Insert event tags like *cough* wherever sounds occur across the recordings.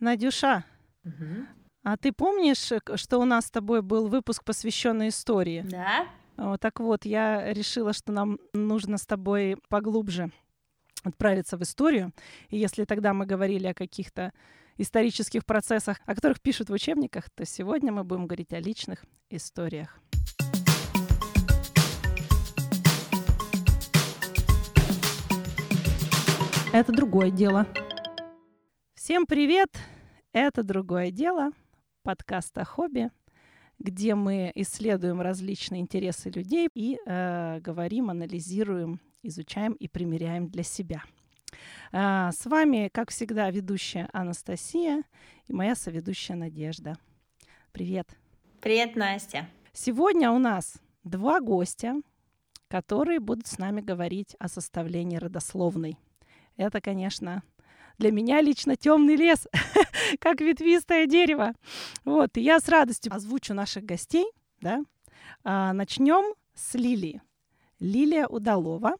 Надюша, Мгм. а ты помнишь, что у нас с тобой был выпуск, посвященный истории? Да? О, Так вот, я решила, что нам нужно с тобой поглубже отправиться в историю. И если тогда мы говорили о каких-то исторических процессах, о которых пишут в учебниках, то сегодня мы будем говорить о личных историях. Это другое дело. Всем привет! Это другое дело. Подкаст о хобби, где мы исследуем различные интересы людей и э, говорим, анализируем, изучаем и примеряем для себя. А, с вами, как всегда, ведущая Анастасия и моя соведущая Надежда. Привет! Привет, Настя. Сегодня у нас два гостя, которые будут с нами говорить о составлении родословной. Это, конечно, для меня лично темный лес, *laughs* как ветвистое дерево. Вот, и я с радостью озвучу наших гостей. Да? А, начнем с Лилии. Лилия Удалова,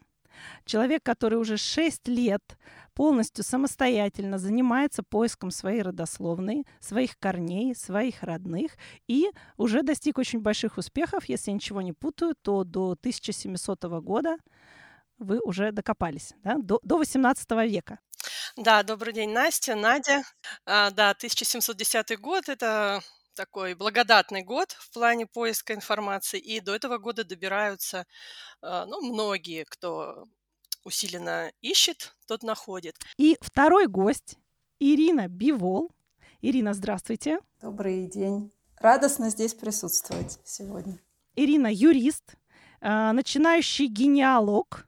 человек, который уже 6 лет полностью самостоятельно занимается поиском своей родословной, своих корней, своих родных, и уже достиг очень больших успехов. Если я ничего не путаю, то до 1700 года вы уже докопались, да? до, до 18 века. Да, добрый день, Настя, Надя. А, да, 1710 год– это такой благодатный год в плане поиска информации, и до этого года добираются, а, ну, многие, кто усиленно ищет, тот находит. И второй гость Ирина Бивол. Ирина, здравствуйте. Добрый день. Радостно здесь присутствовать сегодня. Ирина юрист, а, начинающий генеалог,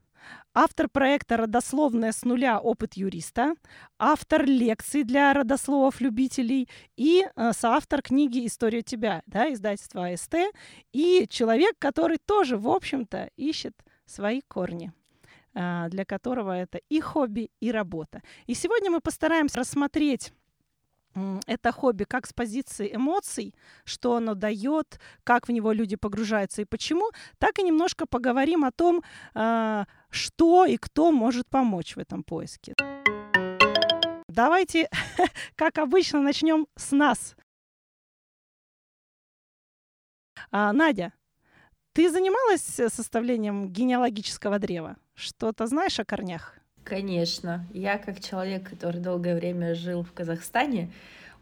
автор проекта «Родословная с нуля. Опыт юриста», автор лекций для родословов-любителей и а, соавтор книги «История тебя», да, издательства АСТ, и человек, который тоже, в общем-то, ищет свои корни а, для которого это и хобби, и работа. И сегодня мы постараемся рассмотреть это хобби как с позиции эмоций, что оно дает, как в него люди погружаются и почему, так и немножко поговорим о том, а, что и кто может помочь в этом поиске. Давайте, *laughs* как обычно, начнем с нас. А, Надя, ты занималась э, составлением генеалогического древа? Что-то знаешь о корнях? Конечно. Я, как человек, который долгое время жил в Казахстане,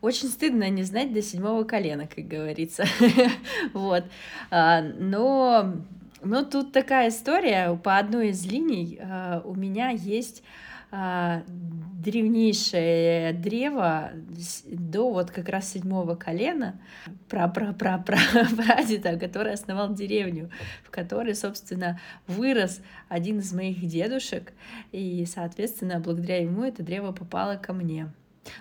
очень стыдно не знать до седьмого колена, как говорится. *laughs* Вот. А, Но, но тут такая история. По одной из линий а, у меня есть древнейшее древо до вот как раз седьмого колена *laughs* прадеда, который основал деревню, в которой, собственно, вырос один из моих дедушек, и, соответственно, благодаря ему это древо попало ко мне.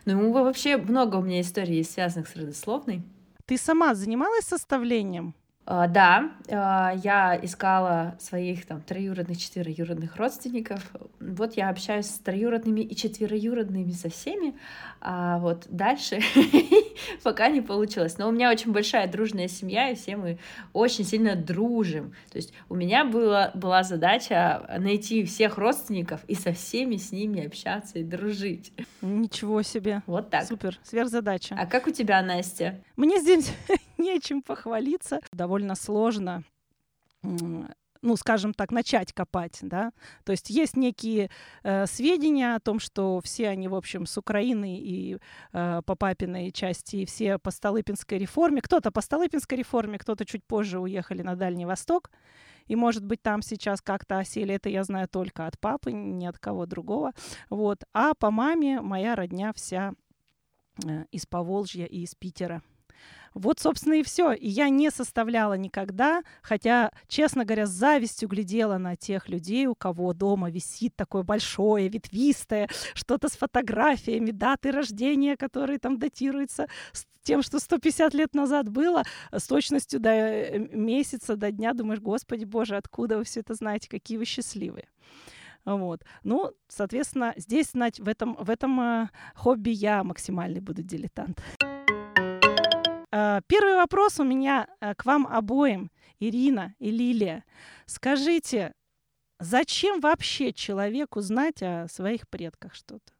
Ну, вообще много у меня историй, связанных с родословной. Ты сама занималась составлением? А, Да, а, я искала своих там троюродных, четвероюродных родственников. Вот я общаюсь с троюродными и четвероюродными со всеми, а вот дальше *laughs* пока не получилось. Но у меня очень большая дружная семья, и все мы очень сильно дружим. То есть у меня была, была задача найти всех родственников и со всеми с ними общаться и дружить. Ничего себе. Вот так. Супер, сверхзадача. А как у тебя, Настя? Мне здесь *laughs* нечем похвалиться. Довольно сложно, ну, скажем так, начать копать, да. То есть есть некие э, сведения о том, что все они, в общем, с Украины и э, по папиной части, и все по Столыпинской реформе. Кто-то по Столыпинской реформе, кто-то чуть позже уехали на Дальний Восток. И, может быть, там сейчас как-то осели. Это я знаю только от папы, ни от кого другого. Вот. А по маме моя родня вся э, из Поволжья и из Питера. Вот, собственно, и все. И я не составляла никогда, хотя, честно говоря, с завистью глядела на тех людей, у кого дома висит такое большое, ветвистое, что-то с фотографиями, даты рождения, которые там датируются с тем, что 150 лет назад было, с точностью до э, месяца, до дня. Думаешь, господи боже, откуда вы все это знаете, какие вы счастливые. Вот. Ну, соответственно, здесь, в этом, в этом э, хобби я максимальный буду дилетант. Э, Первый вопрос у меня э, к вам обоим, Ирина и Лилия. Скажите, зачем вообще человеку знать о своих предках что-то?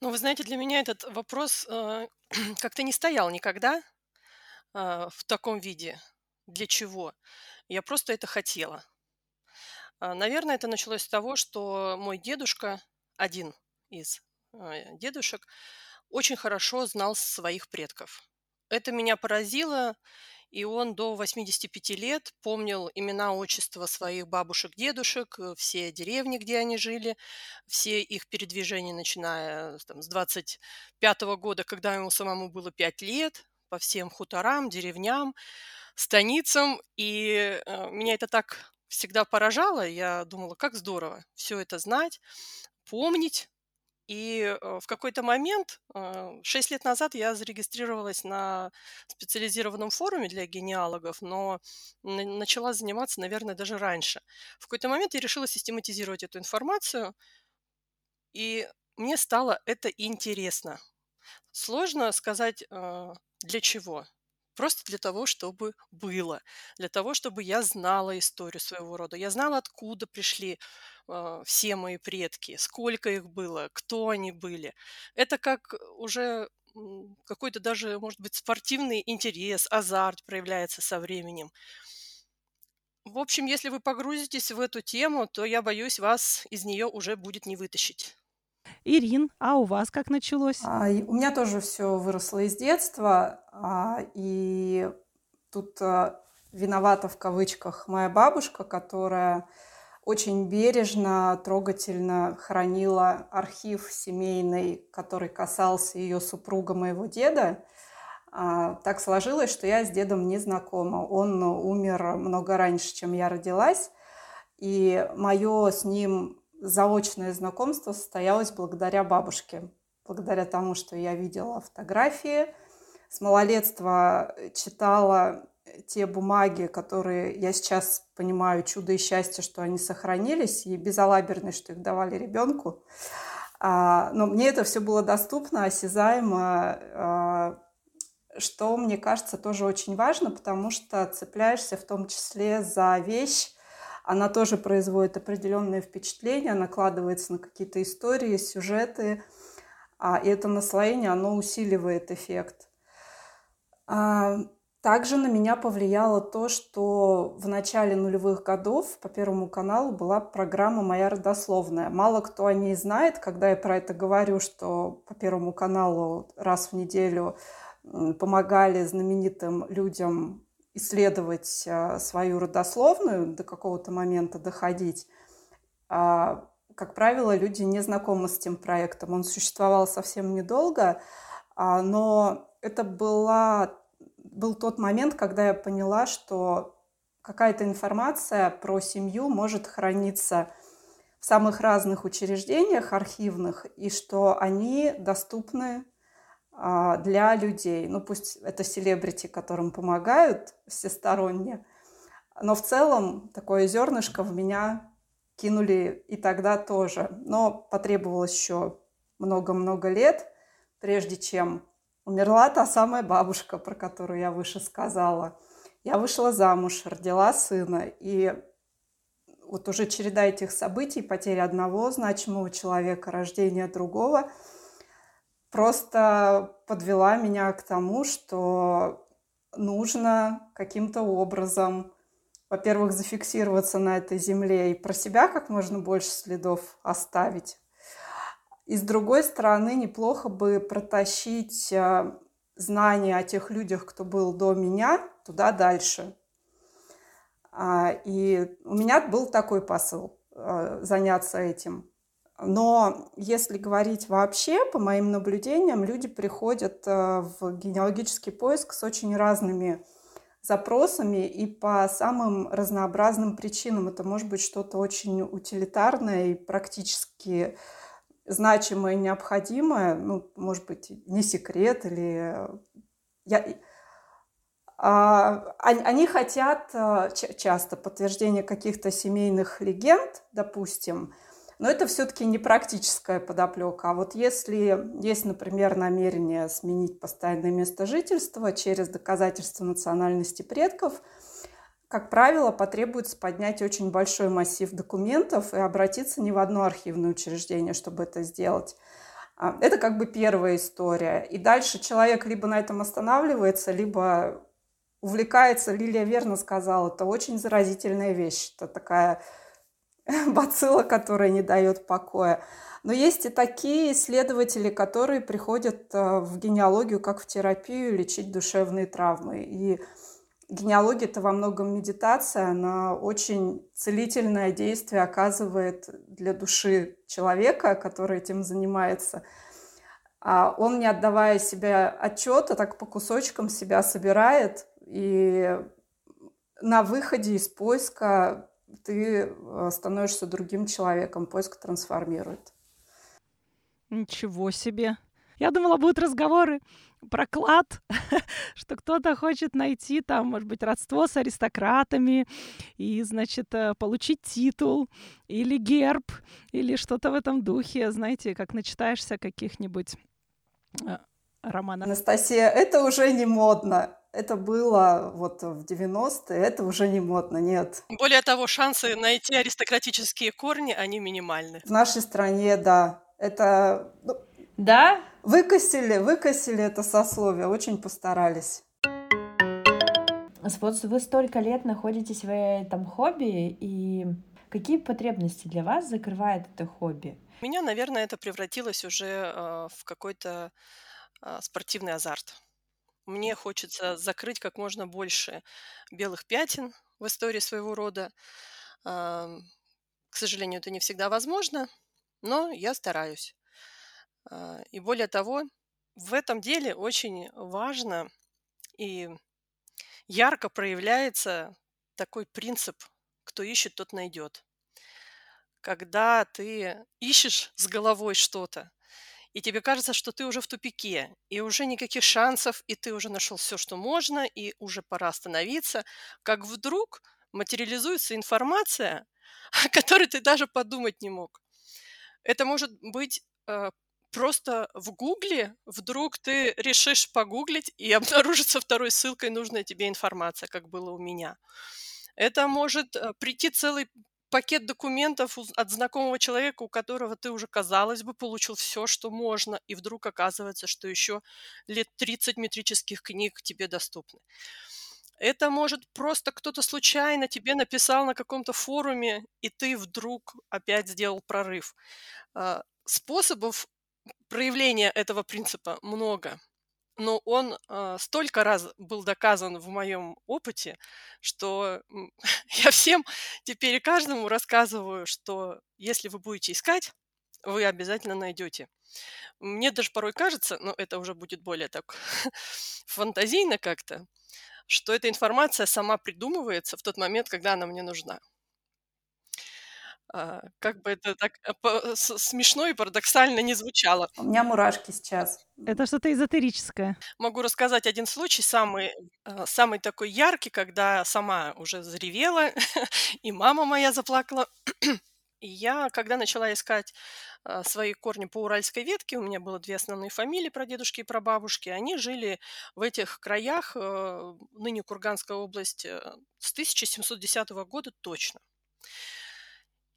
Ну, вы знаете, для меня этот вопрос э, *clears throat* как-то не стоял никогда э, в таком виде. Для чего? Я просто это хотела. А, наверное, это началось с того, что мой дедушка, один из э, дедушек, очень хорошо знал своих предков. Это меня поразило, и он до 85 лет помнил имена, отчества своих бабушек, дедушек, э, все деревни, где они жили, все их передвижения, начиная там, с 25 года, когда ему самому было 5 лет, по всем хуторам, деревням, станицам. И э, меня это так всегда поражало. Я думала, как здорово все это знать, помнить, и э, в какой-то момент, э, шесть лет назад, я зарегистрировалась на специализированном форуме для генеалогов, но начала заниматься, наверное, даже раньше. В какой-то момент я решила систематизировать эту информацию, и мне стало это интересно. Сложно сказать, э, для чего. Просто для того, чтобы было, для того, чтобы я знала историю своего рода, я знала, откуда пришли э, все мои предки, сколько их было, кто они были. Это как уже какой-то даже, может быть, спортивный интерес, азарт проявляется со временем. В общем, если вы погрузитесь в эту тему, то я боюсь, вас из нее уже будет не вытащить. Ирин, а у вас как началось? А, у меня тоже все выросло из детства, а, и тут а, виновата в кавычках моя бабушка, которая очень бережно, трогательно хранила архив семейный, который касался ее супруга моего деда. Так сложилось, что я с дедом не знакома. Он умер много раньше, чем я родилась. И мое с ним заочное знакомство состоялось благодаря бабушке, благодаря тому, что я видела фотографии. С малолетства читала те бумаги, которые я сейчас понимаю, чудо и счастье, что они сохранились, и безалаберность, что их давали ребенку. А, но мне это все было доступно, осязаемо, а, что, мне кажется, тоже очень важно, потому что цепляешься в том числе за вещь, она тоже производит определенное впечатление, накладывается на какие-то истории, сюжеты, а, и это наслоение, оно усиливает эффект. А, также на меня повлияло то, что в начале нулевых годов по Первому каналу была программа «Моя родословная». Мало кто о ней знает, когда я про это говорю, что по Первому каналу раз в неделю помогали знаменитым людям исследовать а, свою родословную, до какого-то момента доходить. А, как правило, люди не знакомы с этим проектом. Он существовал совсем недолго, а, но это была, был тот момент, когда я поняла, что какая-то информация про семью может храниться в самых разных учреждениях архивных, и что они доступны для людей. Ну, пусть это селебрити, которым помогают всесторонне, но в целом такое зернышко в меня кинули и тогда тоже. Но потребовалось еще много-много лет, прежде чем умерла та самая бабушка, про которую я выше сказала. Я вышла замуж, родила сына, и вот уже череда этих событий, потеря одного значимого человека, рождение другого – просто подвела меня к тому, что нужно каким-то образом, во-первых, зафиксироваться на этой земле и про себя как можно больше следов оставить. И с другой стороны, неплохо бы протащить э, знания о тех людях, кто был до меня, туда дальше. А, и у меня был такой посыл э, заняться этим. Но если говорить вообще, по моим наблюдениям, люди приходят э, в генеалогический поиск с очень разными запросами и по самым разнообразным причинам. Это может быть что-то очень утилитарное и практически значимое, необходимое, ну, может быть, не секрет или... Э, я... А, они хотят э, часто подтверждения каких-то семейных легенд, допустим, но это все-таки не практическая подоплека. А вот если есть, например, намерение сменить постоянное место жительства через доказательство национальности предков, как правило, потребуется поднять очень большой массив документов и обратиться не в одно архивное учреждение, чтобы это сделать. А, это как бы первая история. И дальше человек либо на этом останавливается, либо увлекается, Лилия верно сказала, это очень заразительная вещь. Это такая *laughs* бацилла, которая не дает покоя. Но есть и такие исследователи, которые приходят э, в генеалогию как в терапию лечить душевные травмы. И генеалогия – это во многом медитация, она очень целительное действие оказывает для души человека, который этим занимается. А он, не отдавая себе отчета, так по кусочкам себя собирает, и на выходе из поиска ты э, становишься другим человеком, поиск трансформирует. Ничего себе. Я думала, будут разговоры про клад, *laughs* что кто-то хочет найти там, может быть, родство с аристократами и, значит, э, получить титул или герб или что-то в этом духе, знаете, как начитаешься каких-нибудь э, романов. Анастасия, это уже не модно. Это было вот в 90-е, это уже не модно, нет. Более того, шансы найти аристократические корни, они минимальны. В нашей стране, да. Это... Ну, да? Выкосили, выкосили это сословие, очень постарались. Вот вы столько лет находитесь в этом хобби, и какие потребности для вас закрывает это хобби? У меня, наверное, это превратилось уже э, в какой-то э, спортивный азарт. Мне хочется закрыть как можно больше белых пятен в истории своего рода. К сожалению, это не всегда возможно, но я стараюсь. А, и более того, в этом деле очень важно и ярко проявляется такой принцип «кто ищет, тот найдет». Когда ты ищешь с головой что-то, и тебе кажется, что ты уже в тупике, и уже никаких шансов, и ты уже нашел все, что можно, и уже пора остановиться, как вдруг материализуется информация, *laughs* о которой ты даже подумать не мог. Это может быть э, просто в Гугле, вдруг ты решишь погуглить, и *laughs* обнаружится второй ссылкой нужная тебе информация, как было у меня. Это может э, прийти целый пакет документов от знакомого человека, у которого ты уже, казалось бы, получил все, что можно, и вдруг оказывается, что еще лет 30 метрических книг тебе доступны. Это может просто кто-то случайно тебе написал на каком-то форуме, и ты вдруг опять сделал прорыв. А, способов проявления этого принципа много, но он э, столько раз был доказан в моем опыте, что *laughs* я всем теперь каждому рассказываю, что если вы будете искать, вы обязательно найдете. Мне даже порой кажется, но это уже будет более так *laughs* фантазийно как-то, что эта информация сама придумывается в тот момент, когда она мне нужна. А, как бы это так э, смешно и парадоксально не звучало. У меня мурашки сейчас. Это что-то эзотерическое. Могу рассказать один случай, самый, э, самый такой яркий, когда сама уже заревела, *laughs* и мама моя заплакала. *clears throat* И я, когда начала искать э, свои корни по уральской ветке, у меня было две основные фамилии, про дедушки и про бабушки, они жили в этих краях, ныне Курганская область, с 1710 года точно.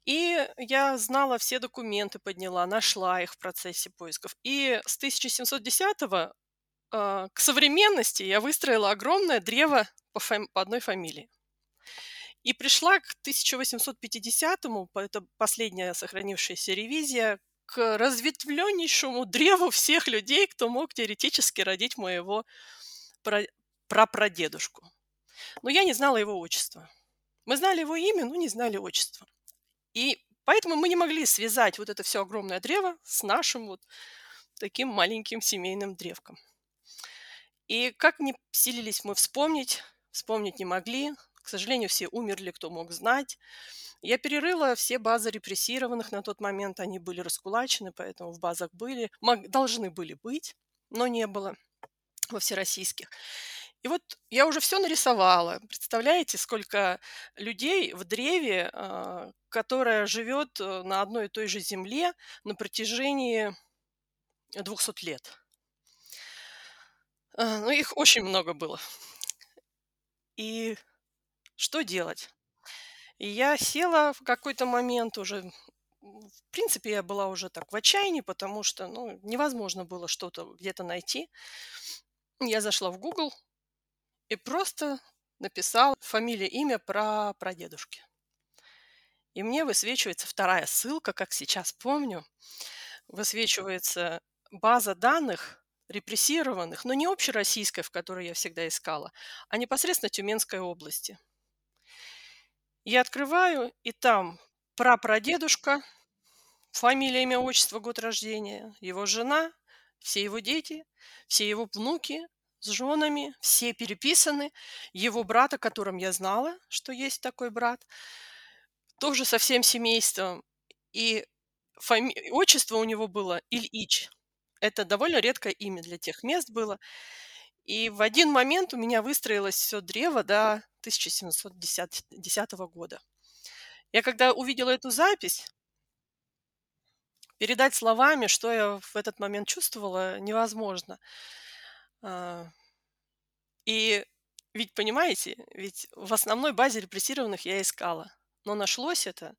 И я знала все документы, подняла, нашла их в процессе поисков. И с 1710 э, к современности я выстроила огромное древо по, фам- по одной фамилии. И пришла к 1850-му, это последняя сохранившаяся ревизия, к разветвленнейшему древу всех людей, кто мог теоретически родить моего пра- прапрадедушку. Но я не знала его отчества. Мы знали его имя, но не знали отчества. И поэтому мы не могли связать вот это все огромное древо с нашим вот таким маленьким семейным древком. И как не силились мы вспомнить, вспомнить не могли. К сожалению, все умерли, кто мог знать. Я перерыла все базы репрессированных на тот момент. Они были раскулачены, поэтому в базах были, должны были быть, но не было во всероссийских. И вот я уже все нарисовала. Представляете, сколько людей в древе, а, которая живет э, на одной и той же земле на протяжении 200 лет. А, ну, их очень много было. И что делать? И я села в какой-то момент уже в принципе, я была уже так в отчаянии, потому что, ну, невозможно было что-то где-то найти. Я зашла в Google и просто написала фамилия, имя про прадедушки. И мне высвечивается вторая ссылка, как сейчас помню. Высвечивается база данных репрессированных, но не общероссийская, в которой я всегда искала, а непосредственно Тюменской области. Я открываю, и там прапрадедушка, фамилия, имя, отчество, год рождения, его жена, все его дети, все его внуки с женами, все переписаны. Его брат, о котором я знала, что есть такой брат, тоже со всем семейством. И фами... отчество у него было Ильич. Это довольно редкое имя для тех мест было. И в один момент у меня выстроилось все древо до 1710 года. Я когда увидела эту запись, передать словами, что я в этот момент чувствовала, невозможно. А, и ведь, понимаете, ведь в основной базе репрессированных я искала. Но нашлось это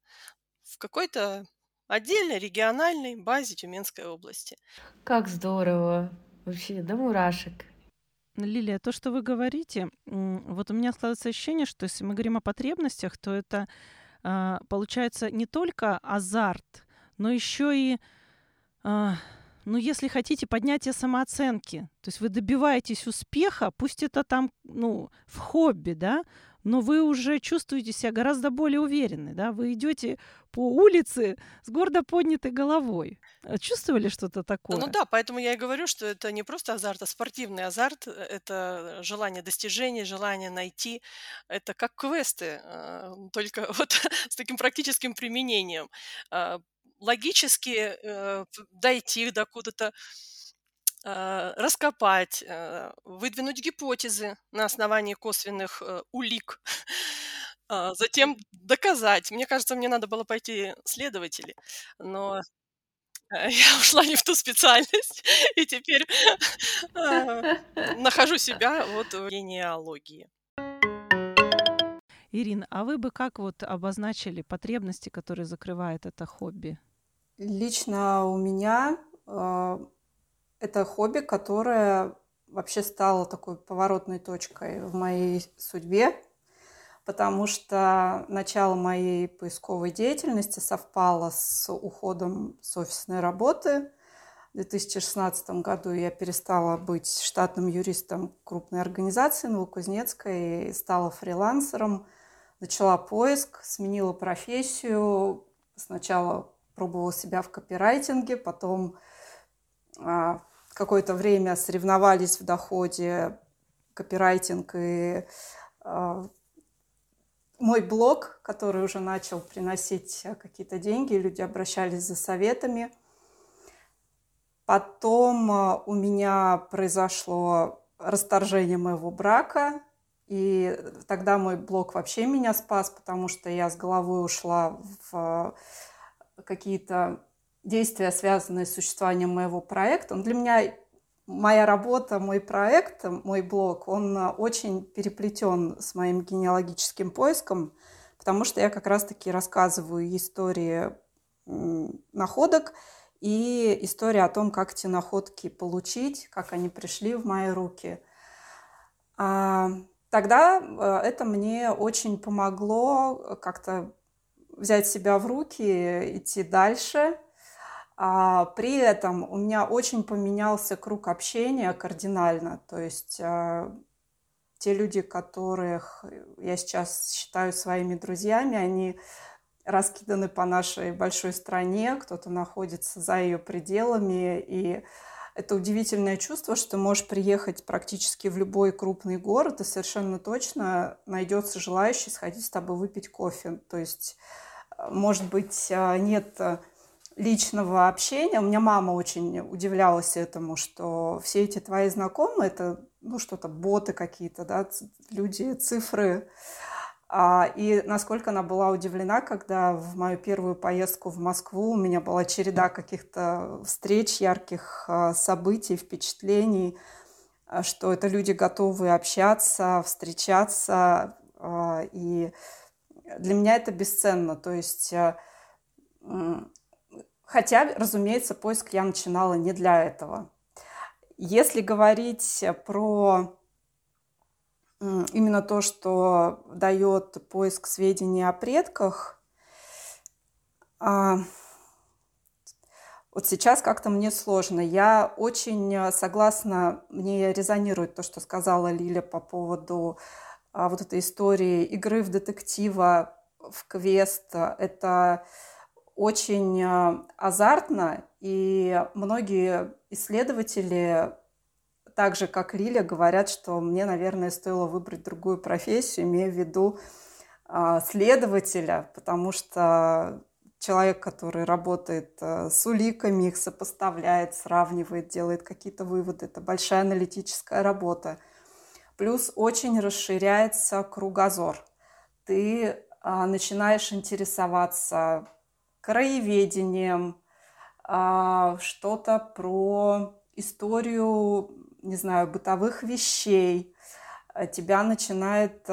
в какой-то отдельной региональной базе Тюменской области. Как здорово! Вообще, до мурашек. Лилия, то, что вы говорите, вот у меня складывается ощущение, что если мы говорим о потребностях, то это а, получается не только азарт, но еще и, ну, если хотите, поднятие самооценки. То есть вы добиваетесь успеха, пусть это там, ну, в хобби, да, но вы уже чувствуете себя гораздо более уверенны, да, вы идете по улице с гордо поднятой головой. Э, чувствовали что-то такое? Ну да, поэтому я и говорю, что это не просто азарт, а спортивный азарт. Э, это желание достижений, желание найти. Это как квесты, э, только *laughs* вот с таким практическим применением. А, логически дойти до куда-то Э, раскопать, э, выдвинуть гипотезы на основании косвенных э, улик, *laughs* а, затем доказать. Мне кажется, мне надо было пойти следователи, но *laughs* я ушла не в ту специальность, *laughs* и теперь нахожу себя вот в генеалогии. Ирина, а вы бы как вот обозначили потребности, которые закрывает это хобби? Лично у меня это хобби, которое вообще стало такой поворотной точкой в моей судьбе, потому что начало моей поисковой деятельности совпало с уходом с офисной работы. В 2016 году я перестала быть штатным юристом крупной организации Новокузнецкой и стала фрилансером. Начала поиск, сменила профессию. Сначала пробовала себя в копирайтинге, потом а, какое-то время соревновались в доходе копирайтинг и э, мой блог, который уже начал приносить какие-то деньги, люди обращались за советами. Потом э, у меня произошло расторжение моего брака, и тогда мой блог вообще меня спас, потому что я с головой ушла в какие-то действия, связанные с существованием моего проекта. Он для меня моя работа, мой проект, мой блог, он очень переплетен с моим генеалогическим поиском, потому что я как раз-таки рассказываю истории находок и история о том, как эти находки получить, как они пришли в мои руки. А, тогда э, это мне очень помогло как-то взять себя в руки, идти дальше – а при этом у меня очень поменялся круг общения кардинально. То есть а, те люди, которых я сейчас считаю своими друзьями, они раскиданы по нашей большой стране, кто-то находится за ее пределами, и это удивительное чувство, что можешь приехать практически в любой крупный город, и совершенно точно найдется желающий сходить с тобой выпить кофе. То есть, может быть, а, нет личного общения. У меня мама очень удивлялась этому, что все эти твои знакомые, это ну, что-то боты какие-то, да, люди, цифры. А, и насколько она была удивлена, когда в мою первую поездку в Москву у меня была череда каких-то встреч, ярких а, событий, впечатлений, что это люди готовы общаться, встречаться. И для меня это бесценно. То есть Хотя, разумеется, поиск я начинала не для этого. Если говорить про именно то, что дает поиск сведений о предках, а, вот сейчас как-то мне сложно. Я очень согласна, мне резонирует то, что сказала Лиля по поводу вот этой истории игры в детектива, в квест. Это очень а, азартно, и многие исследователи так же, как Лиля, говорят, что мне, наверное, стоило выбрать другую профессию, имея в виду следователя, потому что человек, который работает с уликами, их сопоставляет, сравнивает, делает какие-то выводы, это большая аналитическая работа. Плюс очень расширяется кругозор. Ты э, начинаешь интересоваться краеведением, э, что-то про историю не знаю, бытовых вещей, э, тебя начинает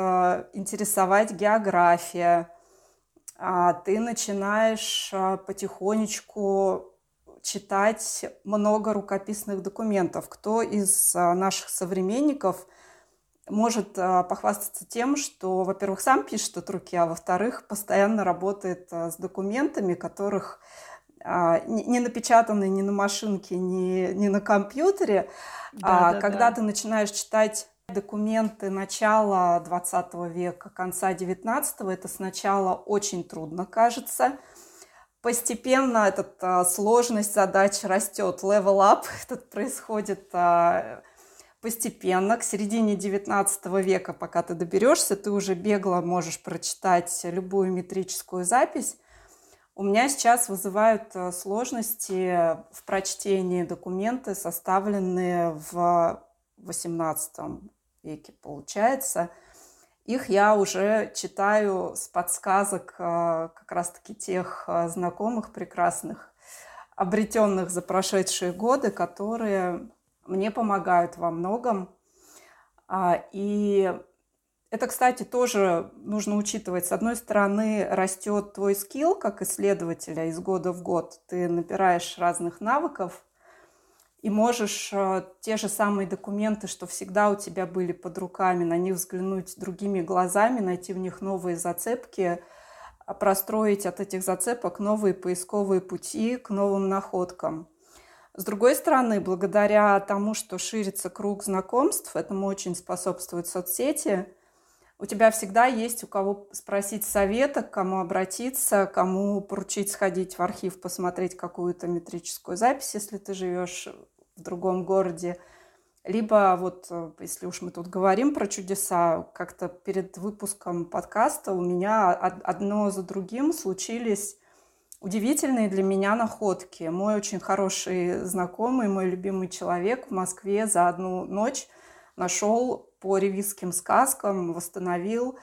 интересовать география, а ты начинаешь потихонечку читать много рукописных документов. Кто из наших современников может похвастаться тем, что, во-первых, сам пишет от руки, а во-вторых, постоянно работает с документами, которых не напечатаны ни на машинке, ни, ни на компьютере, да, а, да, когда да. ты начинаешь читать документы начала 20 века, конца 19 это сначала очень трудно кажется. Постепенно эта а, сложность задач растет, level up, *laughs* этот происходит а, постепенно. К середине 19 века, пока ты доберешься, ты уже бегло можешь прочитать любую метрическую запись. У меня сейчас вызывают э, сложности в прочтении документы, составленные в XVIII веке, получается. Их я уже читаю с подсказок э, как раз-таки тех э, знакомых прекрасных, обретенных за прошедшие годы, которые мне помогают во многом. А, и это, кстати, тоже нужно учитывать. С одной стороны, растет твой скилл как исследователя из года в год. Ты набираешь разных навыков и можешь э, те же самые документы, что всегда у тебя были под руками, на них взглянуть другими глазами, найти в них новые зацепки, а простроить от этих зацепок новые поисковые пути к новым находкам. С другой стороны, благодаря тому, что ширится круг знакомств, этому очень способствуют соцсети – у тебя всегда есть у кого спросить совета, к кому обратиться, кому поручить сходить в архив, посмотреть какую-то метрическую запись, если ты живешь в другом городе. Либо вот, э, если уж мы тут говорим про чудеса, как-то перед выпуском подкаста у меня одно за другим случились удивительные для меня находки. Мой очень хороший знакомый, мой любимый человек в Москве за одну ночь нашел по ревизским сказкам, восстановил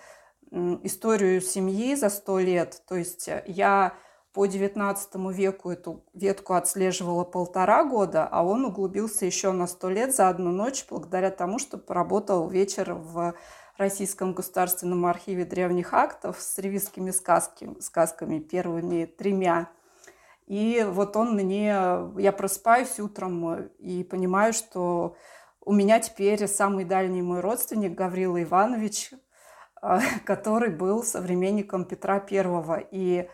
историю семьи за сто лет. То есть э, я по XIX веку эту ветку отслеживала полтора года, а он углубился еще на сто лет за одну ночь благодаря тому, что поработал вечер в Российском государственном архиве древних актов с ревизскими сказки, сказками, первыми тремя. И вот он мне... Я просыпаюсь утром и понимаю, что у меня теперь самый дальний мой родственник Гаврила Иванович, а, *laughs* который был современником Петра Первого. И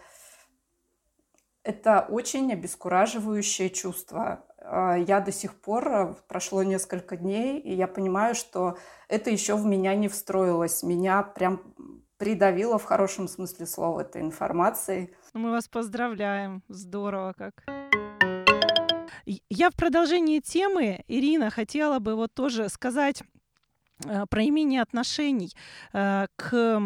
это очень обескураживающее чувство. А, я до сих пор, а, прошло несколько дней, и я понимаю, что это еще в меня не встроилось. Меня прям придавило в хорошем смысле слова этой информацией. Мы вас поздравляем. Здорово как. Я в продолжении темы, Ирина, хотела бы вот тоже сказать э, про имение отношений э, к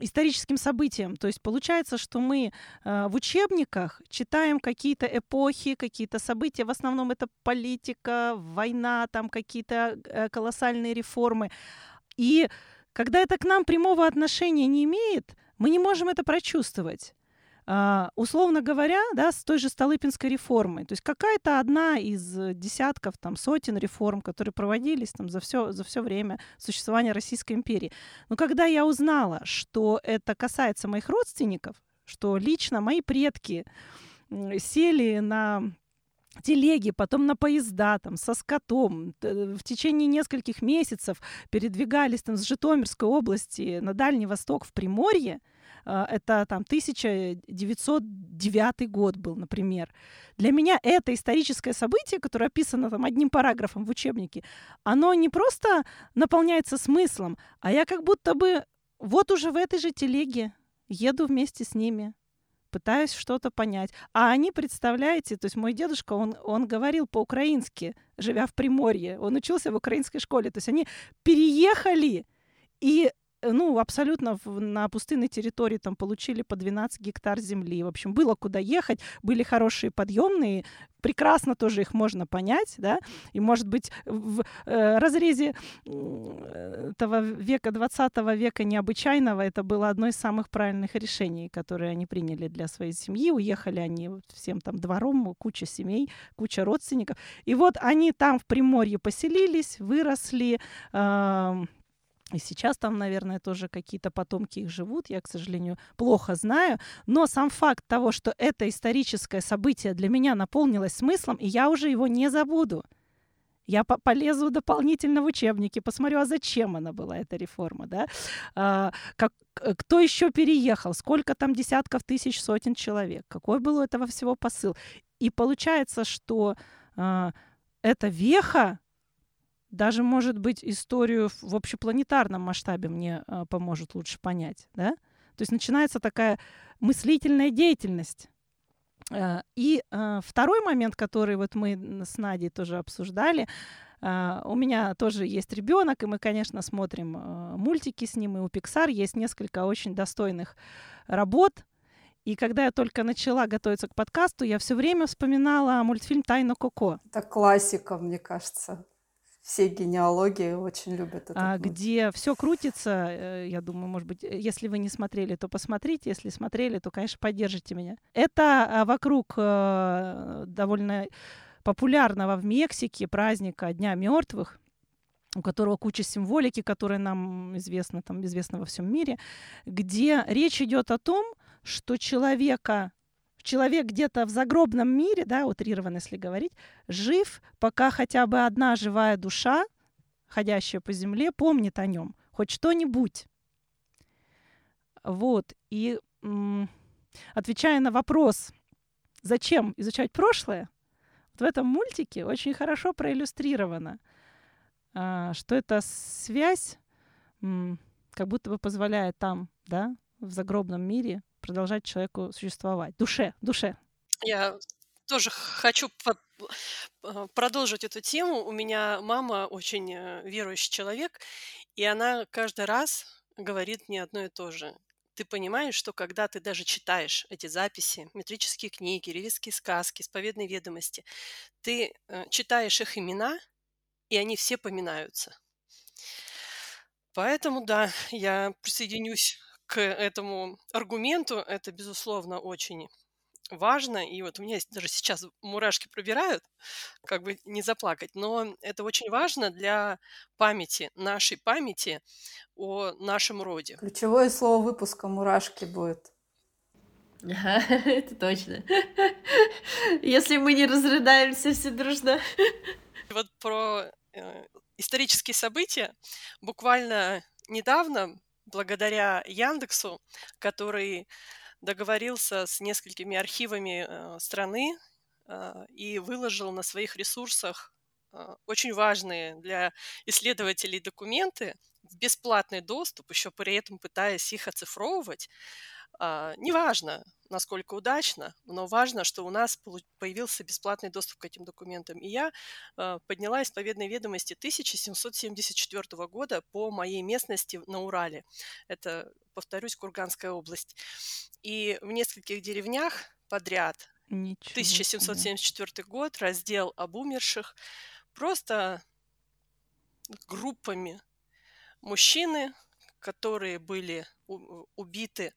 историческим событиям. То есть получается, что мы э, в учебниках читаем какие-то эпохи, какие-то события. В основном это политика, война, там какие-то колоссальные реформы. И когда это к нам прямого отношения не имеет, мы не можем это прочувствовать. Uh, условно говоря, да, с той же Столыпинской реформой. То есть какая-то одна из десятков, там, сотен реформ, которые проводились там, за все за все время существования Российской империи. Но когда я узнала, что это касается моих родственников, что лично мои предки сели на телеги, потом на поезда там, со скотом. В течение нескольких месяцев передвигались там, с Житомирской области на Дальний Восток в Приморье. А, это там 1909 год был, например. Для меня это историческое событие, которое описано там одним параграфом в учебнике, оно не просто наполняется смыслом, а я как будто бы вот уже в этой же телеге еду вместе с ними пытаюсь что-то понять. А они, представляете, то есть мой дедушка, он, он говорил по-украински, живя в Приморье. Он учился в украинской школе. То есть они переехали и ну, абсолютно в, на пустынной территории там получили по 12 гектар земли. В общем, было куда ехать, были хорошие подъемные, прекрасно тоже их можно понять, да, и, может быть, в э, разрезе этого века, 20 века необычайного, это было одно из самых правильных решений, которые они приняли для своей семьи. Уехали они всем там двором, куча семей, куча родственников. И вот они там в Приморье поселились, выросли, э, и сейчас там, наверное, тоже какие-то потомки их живут, я, к сожалению, плохо знаю. Но сам факт того, что это историческое событие для меня наполнилось смыслом, и я уже его не забуду. Я по полезу дополнительно в учебники, посмотрю, а зачем она была, эта реформа, да? А, как, кто еще переехал, сколько там десятков тысяч, сотен человек, какой был у этого всего посыл. И получается, что а, эта веха, даже, может быть, историю в общепланетарном масштабе мне э, поможет лучше понять, да? То есть начинается такая мыслительная деятельность. Э, и э, второй момент, который вот мы с Надей тоже обсуждали, э, у меня тоже есть ребенок, и мы, конечно, смотрим э, мультики с ним, и у Pixar есть несколько очень достойных работ. И когда я только начала готовиться к подкасту, я все время вспоминала мультфильм «Тайна Коко». Это классика, мне кажется все генеалогии очень любят это. А, где все крутится, э, я думаю, может быть, э, если вы не смотрели, то посмотрите, если смотрели, то, конечно, поддержите меня. Это а, вокруг э, довольно популярного в Мексике праздника Дня мертвых, у которого куча символики, которая нам известна, там, известна во всем мире, где речь идет о том, что человека человек где-то в загробном мире, да, утрированно если говорить, жив, пока хотя бы одна живая душа, ходящая по земле, помнит о нем, хоть что-нибудь. Вот, и отвечая на вопрос, зачем изучать прошлое, вот в этом мультике очень хорошо проиллюстрировано, а, что эта связь как будто бы позволяет там, да, в загробном мире продолжать человеку существовать. Душе, душе. Я тоже хочу э, продолжить эту тему. У меня мама очень э, верующий человек, и она каждый раз говорит мне одно и то же. Ты понимаешь, что когда ты даже читаешь эти записи, метрические книги, ревизские сказки, исповедные ведомости, ты э, читаешь их имена, и они все поминаются. Поэтому, да, я присоединюсь к этому аргументу. Это, безусловно, очень важно. И вот у меня даже сейчас мурашки пробирают, как бы не заплакать. Но это очень важно для памяти, нашей памяти о нашем роде. Ключевое слово выпуска «мурашки» будет. Ага, *laughs* это точно. *laughs* Если мы не разрыдаемся все дружно. *laughs* Вот про э, исторические события. Буквально недавно благодаря Яндексу, который договорился с несколькими архивами э, страны э, и выложил на своих ресурсах э, очень важные для исследователей документы в бесплатный доступ, еще при этом пытаясь их оцифровывать. А, неважно, насколько удачно, но важно, что у нас появился бесплатный доступ к этим документам. И я а, подняла исповедные ведомости 1774 года по моей местности на Урале. Это, повторюсь, Курганская область. И в нескольких деревнях подряд Ничего 1774 себе. год, раздел об умерших, просто группами мужчины, которые были убиты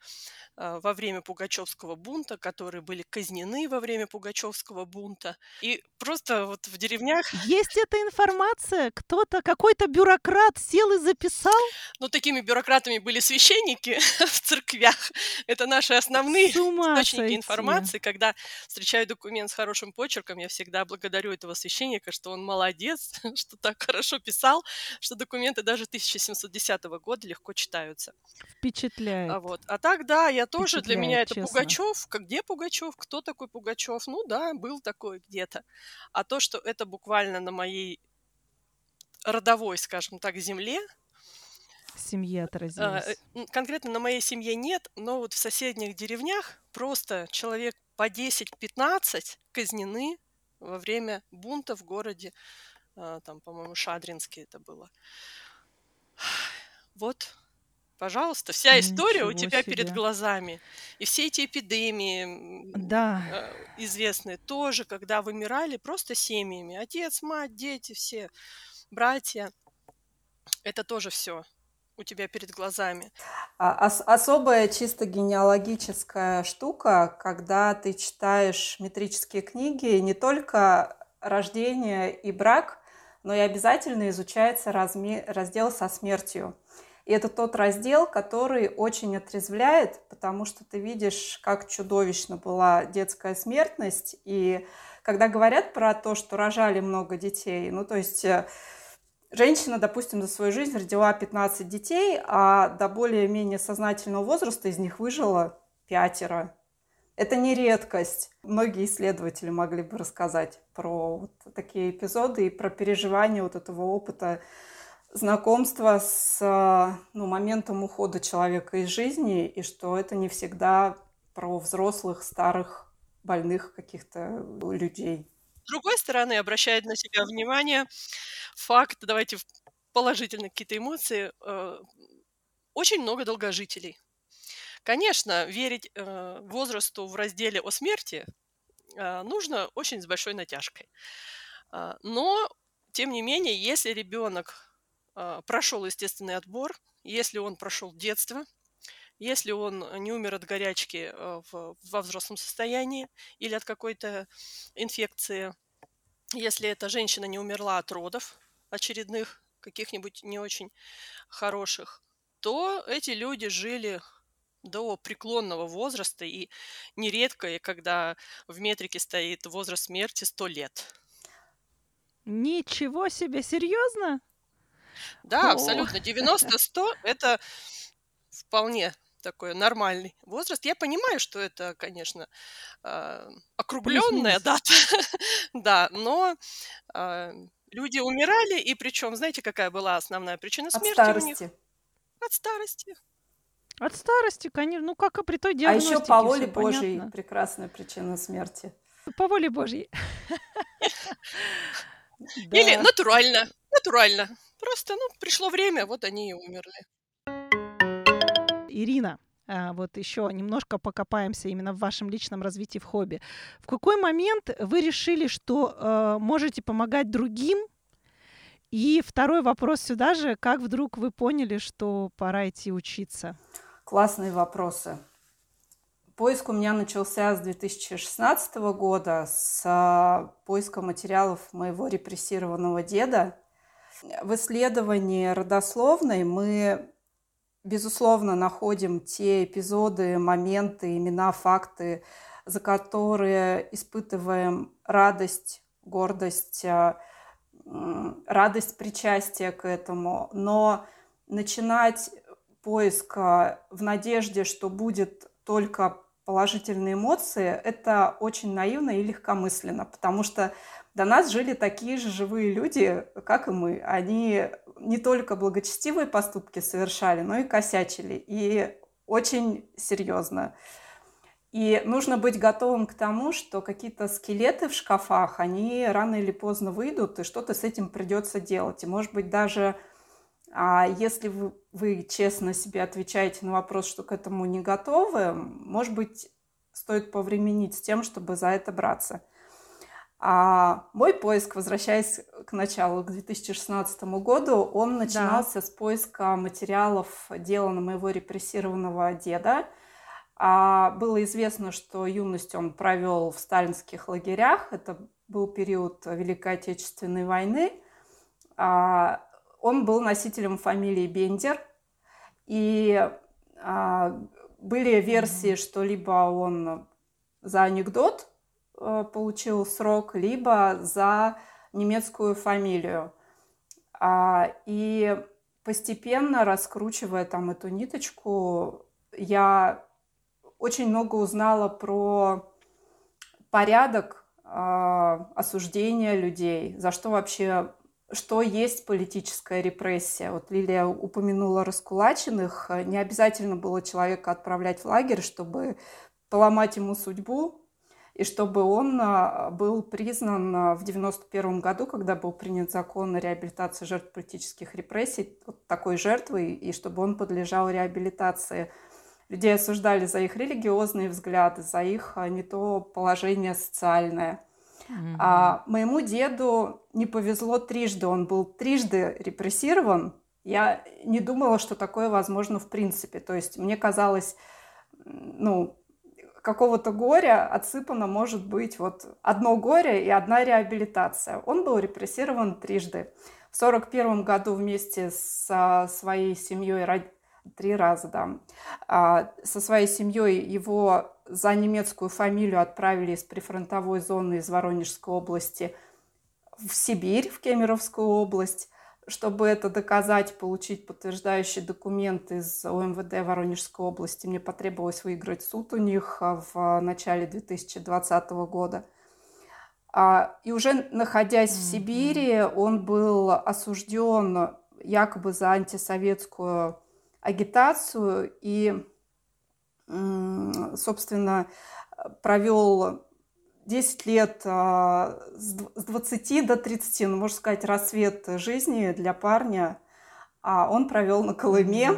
а, во время Пугачевского бунта, которые были казнены во время Пугачевского бунта. И просто вот в деревнях... Есть эта информация? Кто-то, какой-то бюрократ сел и записал? Ну, такими бюрократами были священники *laughs* в церквях. Это наши основные источники сойти. информации. Когда встречаю документ с хорошим почерком, я всегда благодарю этого священника, что он молодец, *laughs* что так хорошо писал, что документы даже 1710 года легко читаются. Впечатляет. А, вот. а так, да, я тоже, для меня это честно. Пугачев. Где Пугачев? Кто такой Пугачев? Ну да, был такой где-то. А то, что это буквально на моей родовой, скажем так, земле, семье а, отразилось? Конкретно на моей семье нет, но вот в соседних деревнях просто человек по 10-15 казнены во время бунта в городе, а, там, по-моему, Шадринский это было. *sighs* Вот Пожалуйста, вся история Ничего у тебя себе. перед глазами. И все эти эпидемии да. Э, известные тоже, когда вымирали просто семьями. Отец, мать, дети, все, братья. Это тоже все у тебя перед глазами. А, ос- особая чисто генеалогическая штука, когда ты читаешь метрические книги, не только рождение и брак, но и обязательно изучается разме- раздел со смертью. И это тот раздел, который очень отрезвляет, потому что ты видишь, как чудовищно была детская смертность. И когда говорят про то, что рожали много детей, ну то есть э, женщина, допустим, за свою жизнь родила 15 детей, а до более-менее сознательного возраста из них выжило пятеро. Это не редкость. Многие исследователи могли бы рассказать про вот такие эпизоды и про переживание вот этого опыта знакомство с ну, моментом ухода человека из жизни, и что это не всегда про взрослых, старых, больных каких-то людей. С другой стороны, обращает на себя внимание факт, давайте положительные какие-то эмоции, э, очень много долгожителей. Конечно, верить э, возрасту в разделе о смерти э, нужно очень с большой натяжкой. Но, тем не менее, если ребенок прошел естественный отбор, если он прошел детство, если он не умер от горячки а, в, во взрослом состоянии или от какой-то инфекции, если эта женщина не умерла от родов очередных, каких-нибудь не очень хороших, то эти люди жили до преклонного возраста, и нередко, когда в метрике стоит возраст смерти 100 лет. Ничего себе, серьезно? Да, абсолютно. 90-100 – это вполне такой нормальный возраст. Я понимаю, что это, конечно, а, округленная дата, *laughs* да, но а, люди умирали, и причем, знаете, какая была основная причина смерти От у них? старости. От старости. От старости, конечно. Ну, как и при той А еще по воле Божьей понятно. прекрасная причина смерти. По воле Божьей. Или натурально. Натурально. Просто, ну, пришло время, вот они и умерли. Ирина, а, вот еще немножко покопаемся именно в вашем личном развитии в хобби. В какой момент вы решили, что э, можете помогать другим? И второй вопрос сюда же, как вдруг вы поняли, что пора идти учиться? Классные вопросы. Поиск у меня начался с 2016 года, с а, поиска материалов моего репрессированного деда. В исследовании родословной мы, безусловно, находим те эпизоды, моменты, имена, факты, за которые испытываем радость, гордость, а, радость причастия к этому. Но начинать поиск а, в надежде, что будет только положительные эмоции, это очень наивно и легкомысленно, потому что до нас жили такие же живые люди, как и мы. Они не только благочестивые поступки совершали, но и косячили. И очень серьезно. И нужно быть готовым к тому, что какие-то скелеты в шкафах, они рано или поздно выйдут, и что-то с этим придется делать. И, может быть, даже а если вы, вы честно себе отвечаете на вопрос, что к этому не готовы, может быть, стоит повременить с тем, чтобы за это браться. А мой поиск, возвращаясь к началу, к 2016 году, он начинался да. с поиска материалов дела на моего репрессированного деда. А было известно, что юность он провел в сталинских лагерях. Это был период Великой Отечественной войны. А, он был носителем фамилии Бендер. И а, были версии, что либо он за анекдот получил срок, либо за немецкую фамилию. А, и постепенно, раскручивая там эту ниточку, я очень много узнала про порядок а, осуждения людей, за что вообще что есть политическая репрессия. Вот Лилия упомянула раскулаченных. Не обязательно было человека отправлять в лагерь, чтобы поломать ему судьбу, и чтобы он а, был признан а, в 1991 году, когда был принят закон о реабилитации жертв политических репрессий, вот такой жертвой, и чтобы он подлежал реабилитации. Людей осуждали за их религиозные взгляды, за их а, не то положение социальное – Mm-hmm. А моему деду не повезло трижды. Он был трижды репрессирован. Я не думала, что такое возможно в принципе. То есть мне казалось, ну, какого-то горя отсыпано может быть вот одно горе и одна реабилитация. Он был репрессирован трижды. В сорок первом году вместе со своей семьей три раза, да. А, со своей семьей его за немецкую фамилию отправили из прифронтовой зоны из Воронежской области в Сибирь, в Кемеровскую область. Чтобы это доказать, получить подтверждающий документ из ОМВД Воронежской области, мне потребовалось выиграть суд у них а, в начале 2020 года. А, и уже находясь в Сибири, он был осужден якобы за антисоветскую агитацию и, собственно, провел 10 лет а, с 20 до 30, ну, можно сказать, рассвет жизни для парня. А он провел на Колыме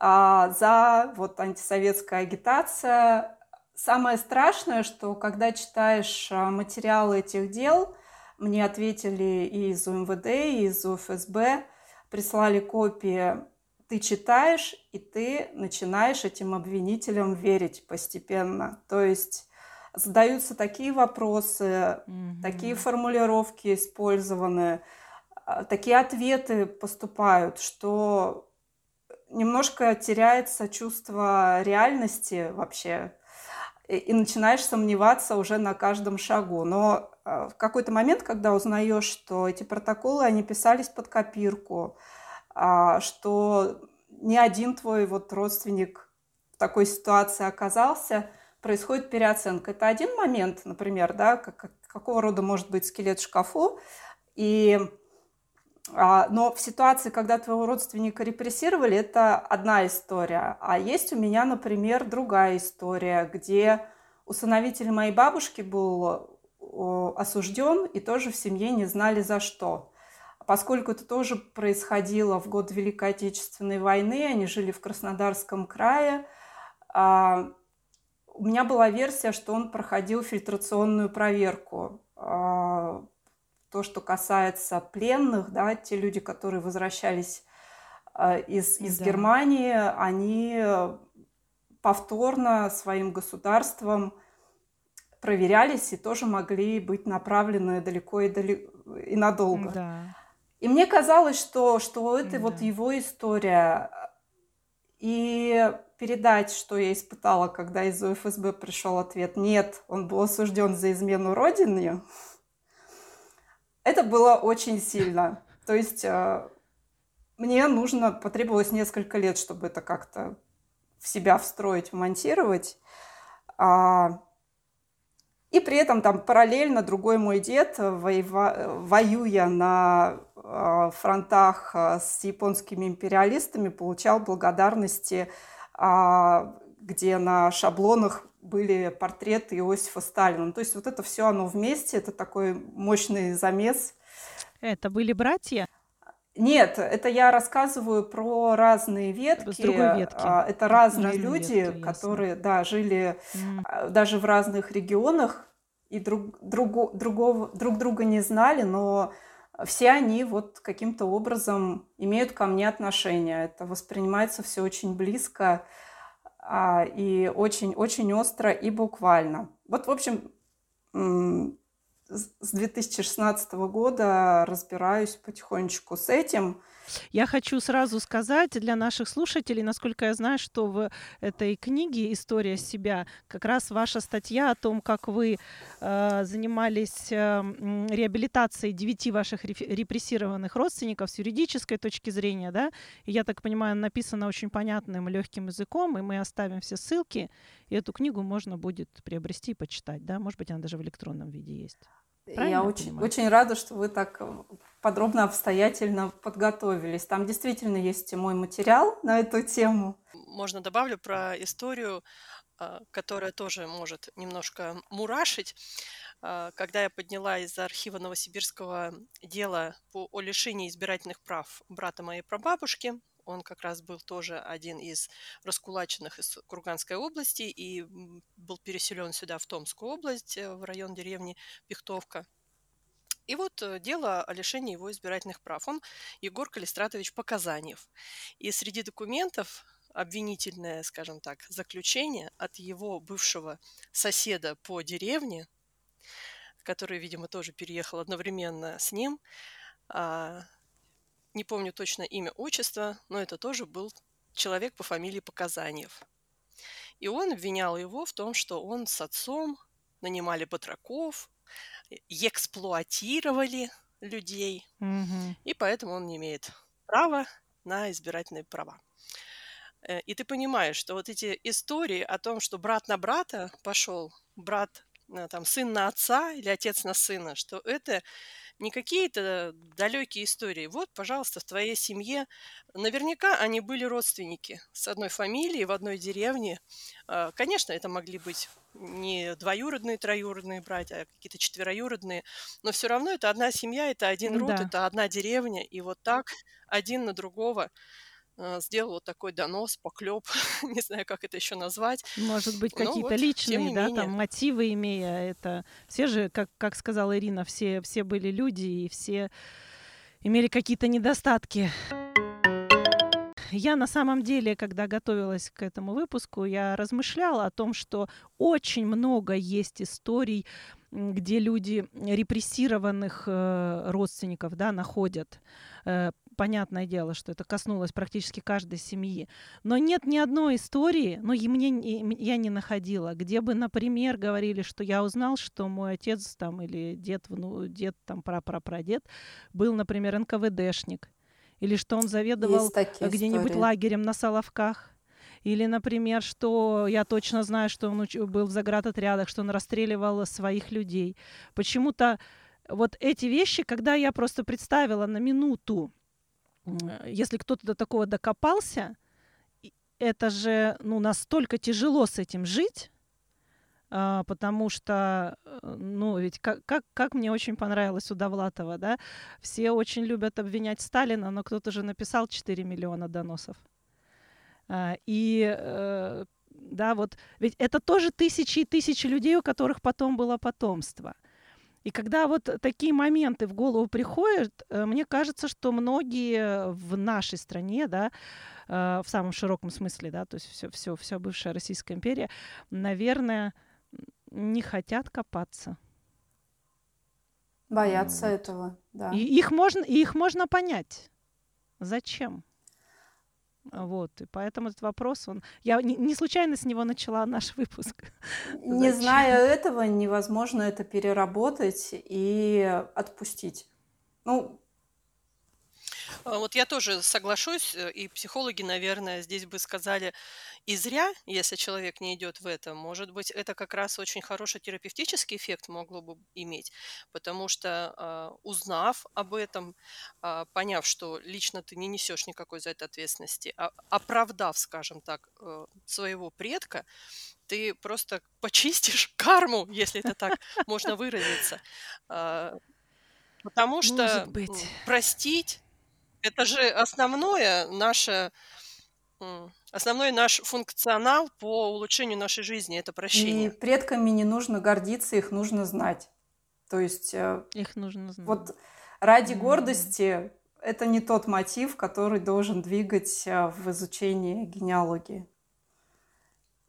mm-hmm. за вот антисоветская агитация. Самое страшное, что когда читаешь материалы этих дел, мне ответили и из УМВД, и из УФСБ, прислали копии ты читаешь, и ты начинаешь этим обвинителям верить постепенно. То есть задаются такие вопросы, mm-hmm. такие формулировки использованы, а, такие ответы поступают, что немножко теряется чувство реальности вообще, и, и начинаешь сомневаться уже на каждом шагу. Но а, в какой-то момент, когда узнаешь, что эти протоколы, они писались под копирку, а, что ни один твой вот родственник в такой ситуации оказался, происходит переоценка. Это один момент, например, да, как, какого рода может быть скелет в шкафу, и а, но в ситуации, когда твоего родственника репрессировали, это одна история. А есть у меня, например, другая история, где усыновитель моей бабушки был осужден и тоже в семье не знали за что. Поскольку это тоже происходило в год Великой Отечественной войны, они жили в Краснодарском крае, а, у меня была версия, что он проходил фильтрационную проверку. А, то, что касается пленных, да, те люди, которые возвращались а, из, из да. Германии, они повторно своим государством проверялись и тоже могли быть направлены далеко и, далеко, и надолго. Да. И мне казалось, что, что это да. вот его история. И передать, что я испытала, когда из УФСБ пришел ответ «нет, он был осужден за измену Родине», это было очень сильно. То есть э, мне нужно, потребовалось несколько лет, чтобы это как-то в себя встроить, вмонтировать. А, и при этом там параллельно другой мой дед, воева, воюя на э, фронтах э, с японскими империалистами, получал благодарности, э, где на шаблонах были портреты Иосифа Сталина. То есть вот это все оно вместе, это такой мощный замес. Это были братья? Нет, это я рассказываю про разные ветки. С другой ветки. А, это разные, разные люди, ветки, которые, да, жили mm. даже в разных регионах. и друг, другу, другого, друг друга не знали, но все они вот каким-то образом имеют ко мне отношение. Это воспринимается все очень близко а, и очень-очень остро и буквально. Вот, в общем, с 2016 года разбираюсь потихонечку с этим. Я хочу сразу сказать для наших слушателей, насколько я знаю, что в этой книге «История себя» как раз ваша статья о том, как вы э, занимались э, реабилитацией девяти ваших репрессированных родственников с юридической точки зрения, да, и я так понимаю, написана очень понятным легким языком, и мы оставим все ссылки, и эту книгу можно будет приобрести и почитать, да, может быть, она даже в электронном виде есть. Правильно я очень, очень рада, что вы так э, подробно, обстоятельно подготовились. Там действительно есть мой материал на эту тему. Можно добавлю про историю, а, которая тоже может немножко мурашить. А, когда я подняла из архива Новосибирского дела по, о лишении избирательных прав брата моей прабабушки, он как раз был тоже один из раскулаченных из Курганской области и был переселен сюда, в Томскую область, э, в район деревни Пихтовка. И вот э, дело о лишении его избирательных прав. Он Егор Калистратович Показаниев. И среди документов обвинительное, скажем так, заключение от его бывшего соседа по деревне, который, видимо, тоже переехал одновременно с ним, а, не помню точно имя, отчество, но это тоже был человек по фамилии Показаниев. И он обвинял его в том, что он с отцом нанимали батраков, эксплуатировали людей, угу. и поэтому он не имеет права на избирательные права. Э, и ты понимаешь, что вот эти истории о том, что брат на брата пошел, брат, э, там, сын на отца или отец на сына, что это не какие-то далекие истории. Вот, пожалуйста, в твоей семье наверняка они были родственники с одной фамилией в одной деревне. А, конечно, это могли быть не двоюродные, троюродные братья, а какие-то четвероюродные, но все равно это одна семья, это один род, да. это одна деревня, и вот так один на другого сделал вот такой донос, поклеп, *laughs* не знаю, как это еще назвать. Может быть, ну какие-то вот, личные, да, менее. там мотивы имея это. Все же, как, как сказала Ирина, все, все были люди и все имели какие-то недостатки. Я на самом деле, когда готовилась к этому выпуску, я размышляла о том, что очень много есть историй, где люди репрессированных э, родственников да, находят э, понятное дело, что это коснулось практически каждой семьи. Но нет ни одной истории, ну, и мне, я не находила, где бы, например, говорили, что я узнал, что мой отец там или дед, ну, дед там, прапрапрадед был, например, НКВДшник. Или что он заведовал где-нибудь лагерем на Соловках. Или, например, что я точно знаю, что он был в заградотрядах, что он расстреливал своих людей. Почему-то вот эти вещи, когда я просто представила на минуту, если кто-то до такого докопался, это же ну, настолько тяжело с этим жить, а, потому что, э, ну, ведь как, как, как мне очень понравилось у Довлатова, да, все очень любят обвинять Сталина, но кто-то же написал 4 миллиона доносов. А, и э, да, вот, ведь это тоже тысячи и тысячи людей, у которых потом было потомство. И когда вот такие моменты в голову приходят, э, мне кажется, что многие в нашей стране, да, э, в самом широком смысле, да, то есть все, все, вся бывшая Российская империя, наверное, не хотят копаться. Боятся вот. этого, да. И их можно, и их можно понять. Зачем? Вот, и поэтому этот вопрос, он... Я не, не случайно с него начала наш выпуск. *laughs* Не зная этого, невозможно это переработать и отпустить. Ну, вот я тоже соглашусь, э, и психологи, наверное, здесь бы сказали, и зря, если человек не идет в это, может быть, это как раз очень хороший терапевтический эффект могло бы иметь, потому что а, узнав об этом, а, поняв, что лично ты не несешь никакой за это ответственности, оправдав, скажем так, э, своего предка, ты просто почистишь *laughs* карму, если это так можно выразиться. Потому что простить это же основное наше Основной наш функционал по улучшению нашей жизни– это прощение. И предками не нужно гордиться, их нужно знать. То есть... Э, их нужно знать. Вот ради mm. гордости это не тот мотив, который должен двигать э, в изучении генеалогии.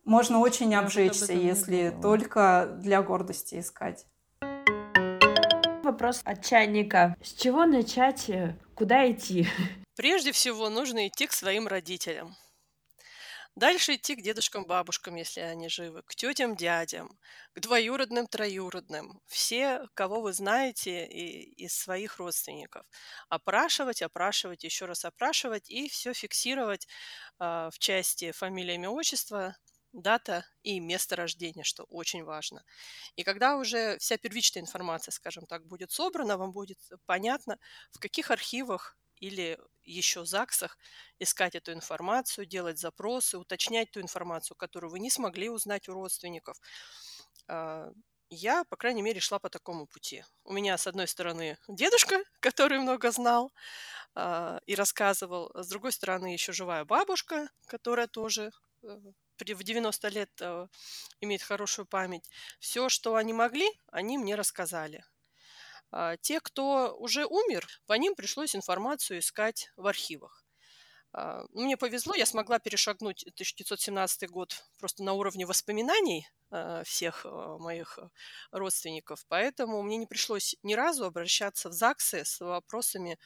Можно очень Я обжечься, если только для гордости искать. Вопрос от чайника. С чего начать? Куда идти? *laughs* Прежде всего нужно идти к своим родителям. Дальше идти к дедушкам, бабушкам, если они живы, к тетям, дядям, к двоюродным, троюродным. Все, кого вы знаете из своих родственников. Опрашивать, опрашивать, еще раз опрашивать и все фиксировать э, в части фамилия, имя, отчество, дата и место рождения, что очень важно. И когда уже вся первичная информация, скажем так, будет собрана, вам будет понятно, в каких архивах или еще ЗАГСах искать эту информацию, делать запросы, уточнять ту информацию, которую вы не смогли узнать у родственников. А, я, по крайней мере, шла по такому пути. У меня, с одной стороны, дедушка, *laughs* который много знал а, и рассказывал, с другой стороны, еще живая бабушка, которая тоже э, в 90 лет э, имеет хорошую память. Все, что они могли, они мне рассказали. А, те, кто уже умер, по ним пришлось информацию искать в архивах. А, ну, мне повезло, я смогла перешагнуть 1917 год просто на уровне воспоминаний а, всех моих родственников, поэтому мне не пришлось ни разу обращаться в ЗАГСы с вопросами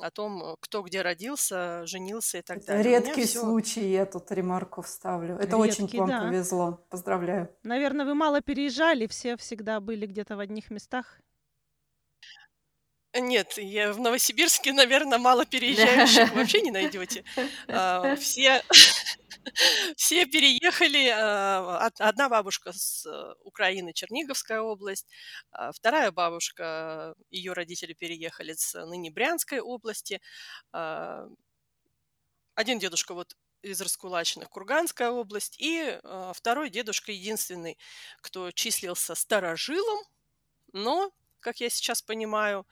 о том, кто где родился, женился и так далее. Редкий все... случай, я тут ремарку вставлю. Это Редкий, очень вам да. повезло. Поздравляю. Наверное, вы мало переезжали, все всегда были где-то в одних местах. Нет, я в Новосибирске, *laughs* наверное, мало переезжающих вообще не найдете. А, все, *laughs* все переехали. А, одна бабушка с э, Украины, Черниговская область, а вторая бабушка, ее родители переехали с ныне Брянской области. Один дедушка вот из раскулаченных Курганская область, и второй дедушка единственный, кто числился старожилом, но, как я сейчас понимаю,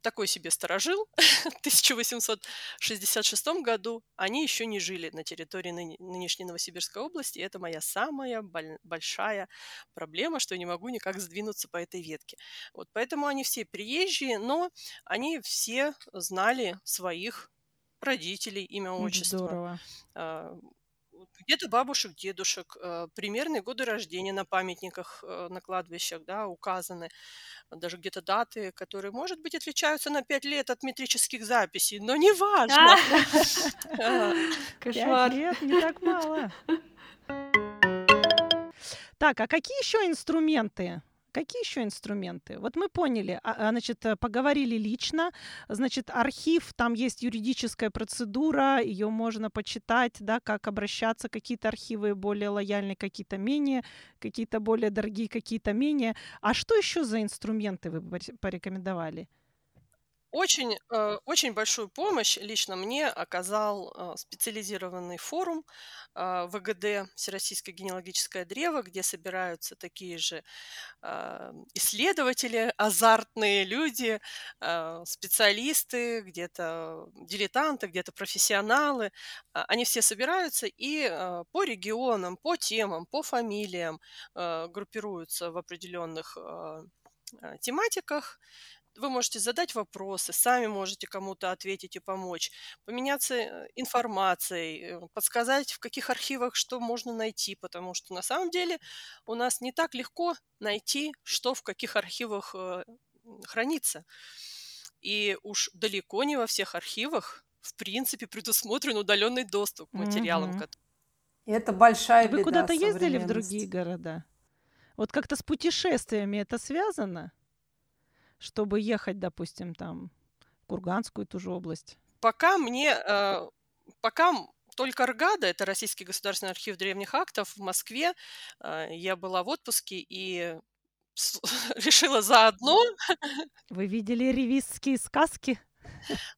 такой себе сторожил *laughs* в 1866 году, они еще не жили на территории ны- нынешней Новосибирской области. И это моя самая большая проблема, что я не могу никак сдвинуться по этой ветке. Вот поэтому они все приезжие, но они все знали своих родителей, имя, отчество. Здорово. Где-то бабушек, дедушек, э, примерные годы рождения на памятниках, э, на кладбищах, да, указаны, даже где-то даты, которые, может быть, отличаются на пять лет от метрических записей, но не важно. А. *laughs* Кошмар. лет не так *laughs* мало. Так, а какие еще инструменты Какие еще инструменты? Вот мы поняли, а, а, значит, э, поговорили лично, значит, архив, там есть юридическая процедура, ее можно почитать, да, как обращаться, какие-то архивы более лояльные, какие-то менее, какие-то более дорогие, какие-то менее. А что еще за инструменты вы порекомендовали? Очень, э, очень большую помощь лично мне оказал э, специализированный форум э, ВГД Всероссийское генеалогическое древо, где собираются такие же исследователи, азартные люди, специалисты, где-то дилетанты, где-то профессионалы. Они все собираются и по регионам, по темам, по фамилиям группируются в определенных тематиках, вы можете задать вопросы, сами можете кому-то ответить и помочь, поменяться э, информацией, э, подсказать, в каких архивах что можно найти, потому что на самом деле у нас не так легко найти, что в каких архивах э, хранится. И уж далеко не во всех архивах, в принципе, предусмотрен удаленный доступ к материалам. Угу. И это большая Вы куда-то ездили в другие города? Вот как-то с путешествиями это связано? Чтобы ехать, допустим, там, в Курганскую ту же область? Пока мне, э, пока только РГАДа, это Российский государственный архив древних актов в Москве, э, я была в отпуске и *laughs* решила заодно. Вы видели ревизские сказки?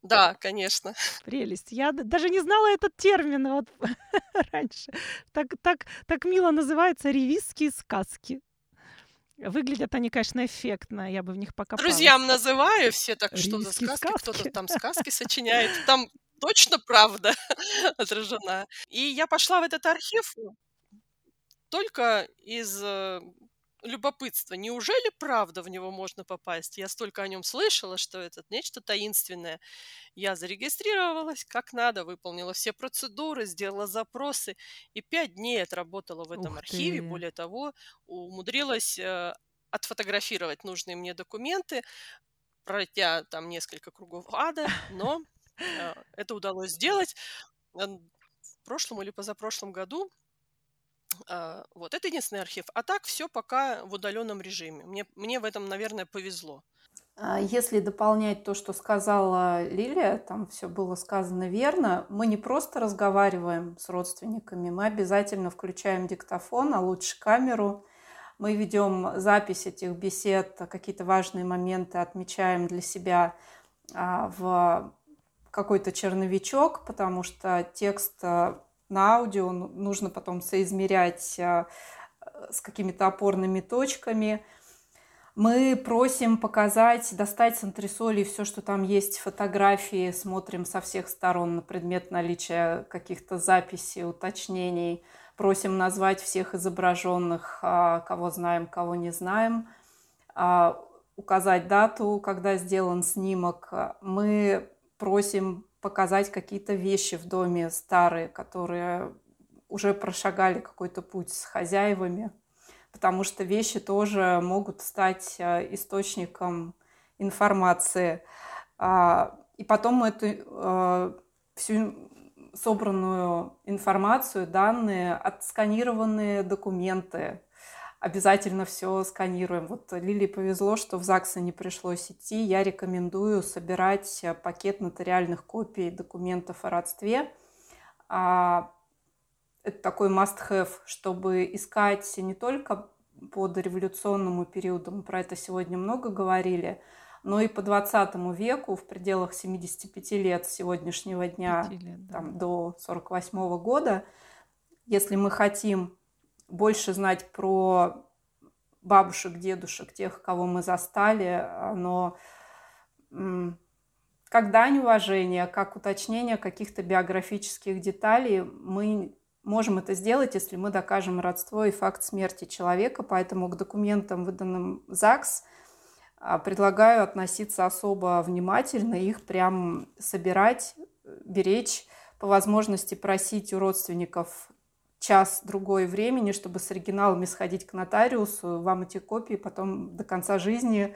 Да, конечно. Прелесть. Я даже не знала этот термин вот *laughs* раньше. Так, так, так мило называется ревизские сказки. Выглядят они, конечно, эффектно, я бы в них покопалась. Друзьям называю все так, что за сказки, кто-то там сказки *laughs* сочиняет. Там точно правда *laughs* отражена. И я пошла в этот архив только из любопытства. Неужели правда в него можно попасть? Я столько о нем слышала, что это нечто таинственное. Я зарегистрировалась как надо, выполнила все процедуры, сделала запросы и пять дней отработала в этом Ух архиве. ты. Более того, умудрилась э, отфотографировать нужные мне документы, пройдя там несколько кругов ада, но э, это удалось сделать. В прошлом или позапрошлом году вот, это единственный архив. А так все пока в удаленном режиме. Мне, мне в этом, наверное, повезло. А Если дополнять то, что сказала Лилия, там все было сказано верно, мы не просто разговариваем с родственниками, мы обязательно включаем диктофон, а лучше камеру. Мы ведем запись этих бесед, какие-то важные моменты отмечаем для себя а, в какой-то черновичок, потому что текст а, на аудио нужно потом соизмерять а, с какими-то опорными точками. Мы просим показать, достать с антресолей все, что там есть, фотографии, смотрим со всех сторон на предмет наличия каких-то записей, уточнений. Просим назвать всех изображенных, а, кого знаем, кого не знаем, а, указать дату, когда сделан снимок. Мы просим показать какие-то вещи в доме старые, которые уже прошагали какой-то путь с хозяевами, потому что вещи тоже могут стать э, источником информации. А, и потом мы эту э, всю собранную информацию, данные, отсканированные документы, обязательно все сканируем. Вот Лилии повезло, что в ЗАГСе не пришлось идти. Я рекомендую собирать э, пакет нотариальных копий документов о родстве. А, это такой must-have, чтобы искать не только по дореволюционному периоду, мы про это сегодня много говорили, но и по 20 веку, в пределах 75 лет сегодняшнего дня, лет, да. там, до 48 года, если мы хотим больше знать про бабушек, дедушек, тех, кого мы застали, оно как дань уважения, как уточнение каких-то биографических деталей, мы можем это сделать, если мы докажем родство и факт смерти человека. Поэтому к документам, выданным ЗАГС, а, предлагаю относиться особо внимательно, их прям собирать, беречь, по возможности просить у родственников час-другой времени, чтобы с оригиналами сходить к нотариусу, вам эти копии потом до конца жизни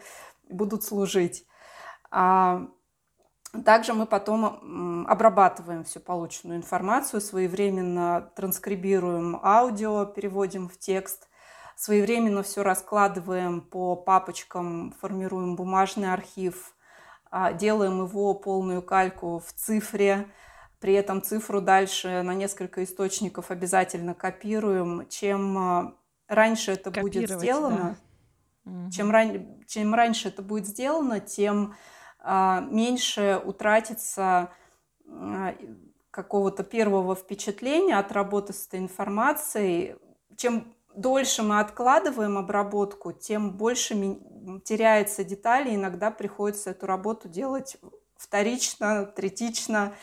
будут служить. А также мы потом обрабатываем всю полученную информацию, своевременно транскрибируем аудио, переводим в текст, своевременно все раскладываем по папочкам, формируем бумажный архив, а, делаем его полную кальку в цифре, при этом цифру дальше на несколько источников обязательно копируем. Чем а, раньше это будет сделано, да. чем, ран... чем раньше это будет сделано, тем а, меньше утратится а, какого-то первого впечатления от работы с этой информацией. Чем дольше мы откладываем обработку, тем больше теряется детали. Иногда приходится эту работу делать вторично, третично.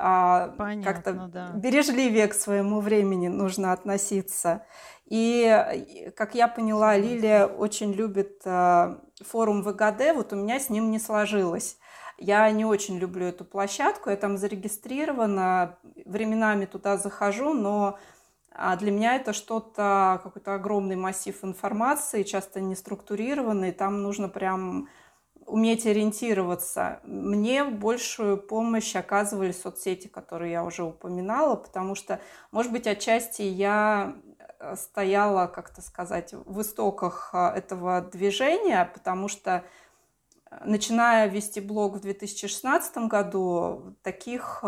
А, как-то да. бережливее к своему времени нужно относиться. И, как я поняла, Лилия очень любит а, форум ВГД, вот у меня с ним не сложилось. Я не очень люблю эту площадку, я там зарегистрирована, временами туда захожу, но а, для меня это что-то, какой-то огромный массив информации, часто не структурированный, там нужно прям уметь ориентироваться. Мне большую помощь оказывали соцсети, которые я уже упоминала, потому что, может быть, отчасти я э, стояла, как-то сказать, в истоках э, этого движения, потому что э, начиная вести блог в 2016 году, таких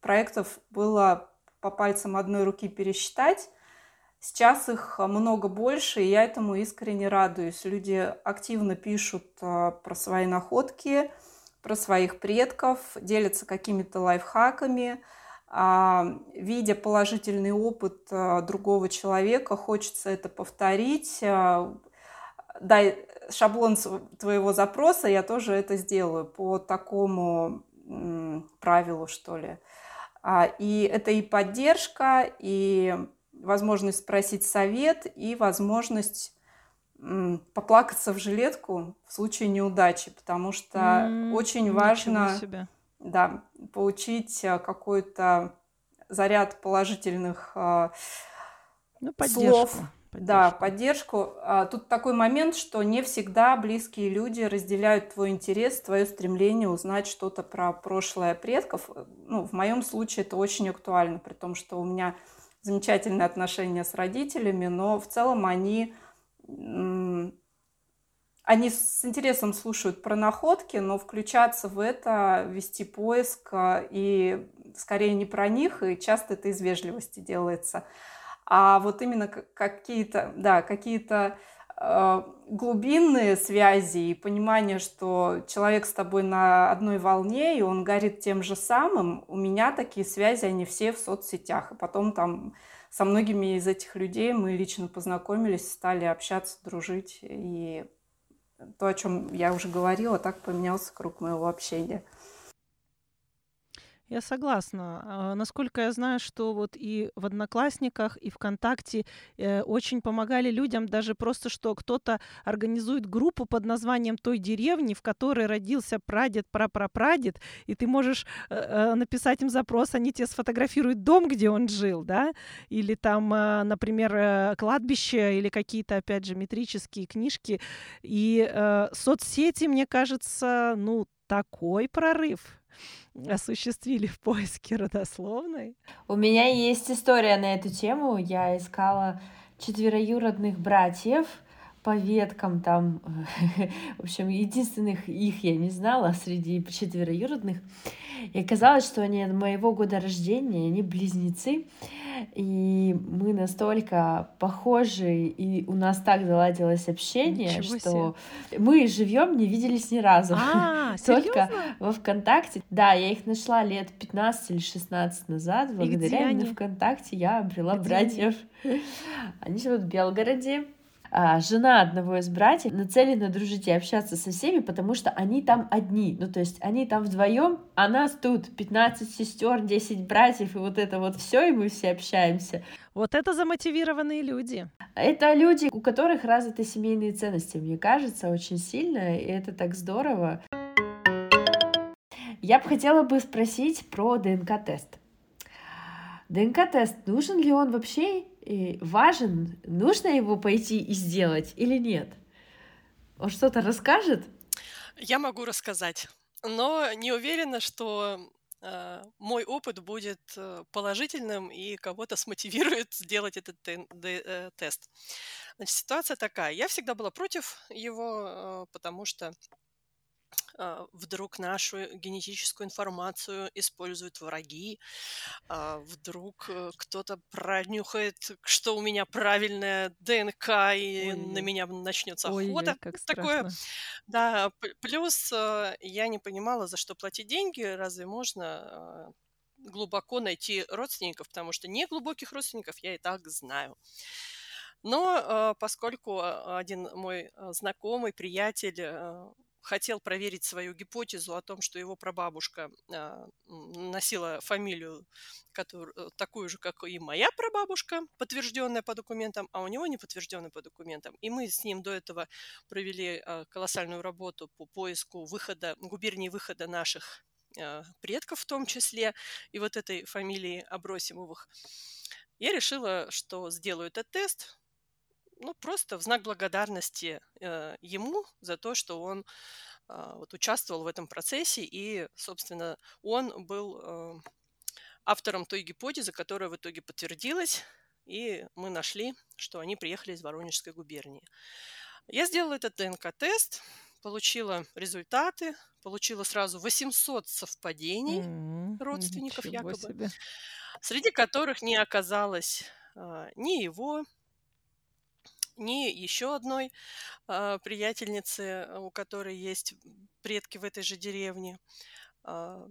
проектов было по пальцам одной руки пересчитать. Сейчас их а, много больше, и я этому искренне радуюсь. Люди активно пишут а, про свои находки, про своих предков, делятся какими-то лайфхаками. А, видя положительный опыт другого человека, хочется это повторить. Дай шаблон твоего запроса, я тоже это сделаю по такому правилу, что ли. И это и поддержка, и возможность спросить совет, и возможность поплакаться в жилетку в случае неудачи, потому что mm, очень важно да, получить э, какой-то заряд положительных э, ну, поддержку. слов. Поддержку. Да, поддержку. А, тут такой момент, что не всегда близкие люди разделяют твой интерес, твое стремление узнать что-то про прошлое предков. Ну, в моем случае это очень актуально, при том, что у меня замечательные отношения с родителями, но в целом они они с интересом слушают про находки, но включаться в это, вести поиск, а, и скорее не про них, и часто это из вежливости делается. А вот именно какие-то, да, какие-то глубинные связи и понимание, что человек с тобой на одной волне, и он горит тем же самым, у меня такие связи, они все в соцсетях. И потом там со многими из этих людей мы лично познакомились, стали общаться, дружить, и то, о чем я уже говорила, так поменялся круг моего общения. Я согласна. А, насколько я знаю, что вот и в Одноклассниках, и ВКонтакте э, очень помогали людям даже просто, что кто-то организует группу под названием той деревни, в которой родился прадед, прапрапрадед, и ты можешь э, э, написать им запрос, они тебе сфотографируют дом, где он жил, да, или там, э, например, кладбище, или какие-то, опять же, метрические книжки. И соцсети, мне кажется, ну, такой прорыв *laughs* осуществили в поиске родословной? У меня есть история на эту тему. Я искала четвероюродных братьев по веткам там, *laughs* в общем, единственных их я не знала среди четвероюродных. И оказалось, что они от моего года рождения, они близнецы. И мы настолько похожи, и у нас так заладилось общение, Ничего что себе. мы живем, не виделись ни разу. А, *laughs* Только во ВКонтакте. Да, я их нашла лет 15 или 16 назад. Благодаря именно ВКонтакте я обрела где братьев. Они? они живут в Белгороде жена одного из братьев нацелена дружить и общаться со всеми, потому что они там одни. Ну, то есть они там вдвоем, а нас тут 15 сестер, 10 братьев, и вот это вот все, и мы все общаемся. Вот это замотивированные люди. Это люди, у которых развиты семейные ценности, мне кажется, очень сильно, и это так здорово. Я бы хотела бы спросить про ДНК-тест. ДНК-тест, нужен ли он вообще важен, нужно его пойти и сделать или нет? Он что-то расскажет? Я могу рассказать, но не уверена, что э, мой опыт будет э, положительным и кого-то смотивирует *laughs* сделать этот э, тест. Значит, ситуация такая. Я всегда была против его, потому что вдруг нашу генетическую информацию используют враги, а, вдруг э, кто-то пронюхает, что у меня правильная ДНК, и Ой. на меня начнется охота. Ой, как Такое. Да, плюс э, я не понимала, за что платить деньги, разве можно а, глубоко найти родственников, потому что не глубоких родственников я и так знаю. Но поскольку один мой знакомый, приятель хотел проверить свою гипотезу о том, что его прабабушка а, носила фамилию которую, э, такую же, как и моя прабабушка, подтвержденная по документам, а у него не подтвержденная по документам. И мы с ним до этого провели а, колоссальную работу по поиску выхода, губернии выхода наших а, предков в том числе, и вот этой фамилии Абросимовых. Я решила, что сделаю этот тест, ну, просто в знак благодарности э, ему за то, что он э, вот, участвовал в этом процессе, и, собственно, он был э, автором той гипотезы, которая в итоге подтвердилась, и мы нашли, что они приехали из Воронежской губернии. Я сделала этот ДНК-тест, получила результаты, получила сразу 800 совпадений mm-hmm. родственников якобы, себе. среди которых не оказалось а, ни его, ни еще одной э, приятельницы, у которой есть предки в этой же деревне. Э,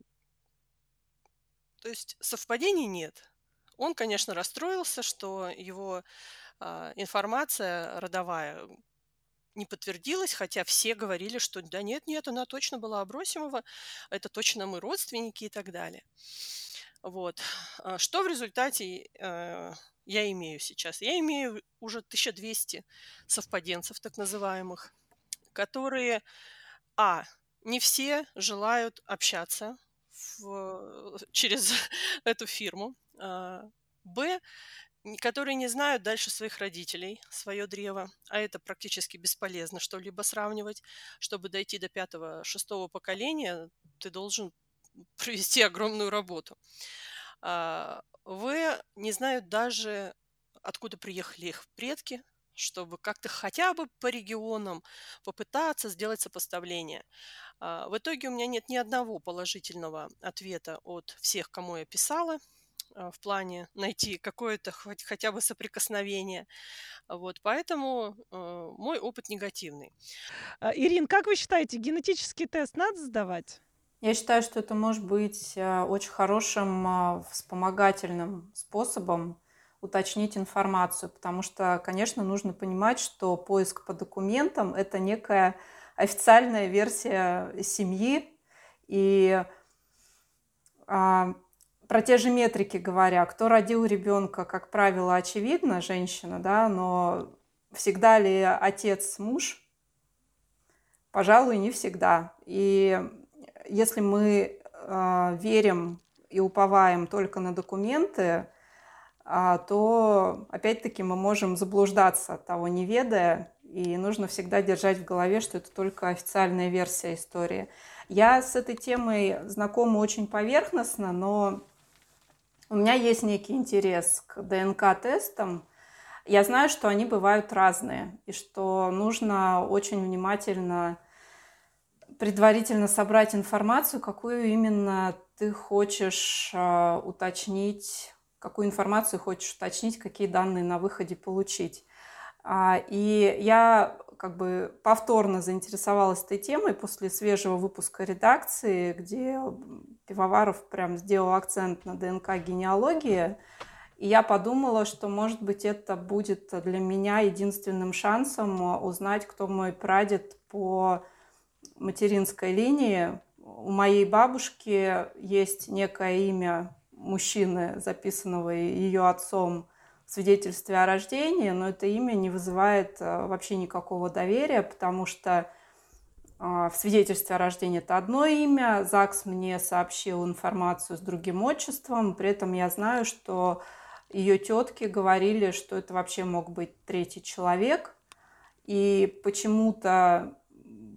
то есть совпадений нет. Он, конечно, расстроился, что его э, информация родовая не подтвердилось, хотя все говорили, что да нет, нет, она точно была Абросимова, это точно мы родственники и так далее. Вот. Что в результате э, я имею сейчас? Я имею уже 1200 совпаденцев, так называемых, которые, а, не все желают общаться в, *laughs* через *laughs* эту фирму, а, б, которые не знают дальше своих родителей, свое древо, а это практически бесполезно что-либо сравнивать. Чтобы дойти до пятого, шестого поколения, ты должен *laughs* провести огромную работу. А, вы не знают даже, откуда приехали их предки, чтобы как-то хотя бы по регионам попытаться сделать сопоставление. А, в итоге у меня нет ни одного положительного ответа от всех, кому я писала – а, в плане найти какое-то хоть, хотя бы соприкосновение. Вот, поэтому э, мой опыт негативный. А, Ирин, как вы считаете, генетический тест надо сдавать? Я считаю, что это может быть а, очень хорошим вспомогательным способом уточнить информацию, потому что, конечно, нужно понимать, что поиск по документам – это некая официальная версия семьи, и про те же метрики говоря, кто родил ребенка, как правило, очевидно, женщина, да, но всегда ли отец муж? Пожалуй, не всегда. И если мы э, верим и уповаем только на документы, э, то опять-таки мы можем заблуждаться того, не ведая, и нужно всегда держать в голове, что это только официальная версия истории. Я с этой темой знакома очень поверхностно, но у меня есть некий интерес к ДНК-тестам. Я знаю, что они бывают разные, и что нужно очень внимательно предварительно собрать информацию, какую именно ты хочешь э, уточнить, какую информацию хочешь уточнить, какие данные на выходе получить. А, и я как бы повторно заинтересовалась этой темой после свежего выпуска редакции, где Пивоваров прям сделал акцент на ДНК генеалогии. И я подумала, что, может быть, это будет для меня единственным шансом узнать, кто мой прадед по материнской линии. У моей бабушки есть некое имя мужчины, записанного ее отцом свидетельстве о рождении, но это имя не вызывает э, вообще никакого доверия, потому что а, в свидетельстве о рождении это одно имя, ЗАГС мне сообщил информацию с другим отчеством, при этом я знаю, что ее тетки говорили, что это вообще мог быть третий человек, и почему-то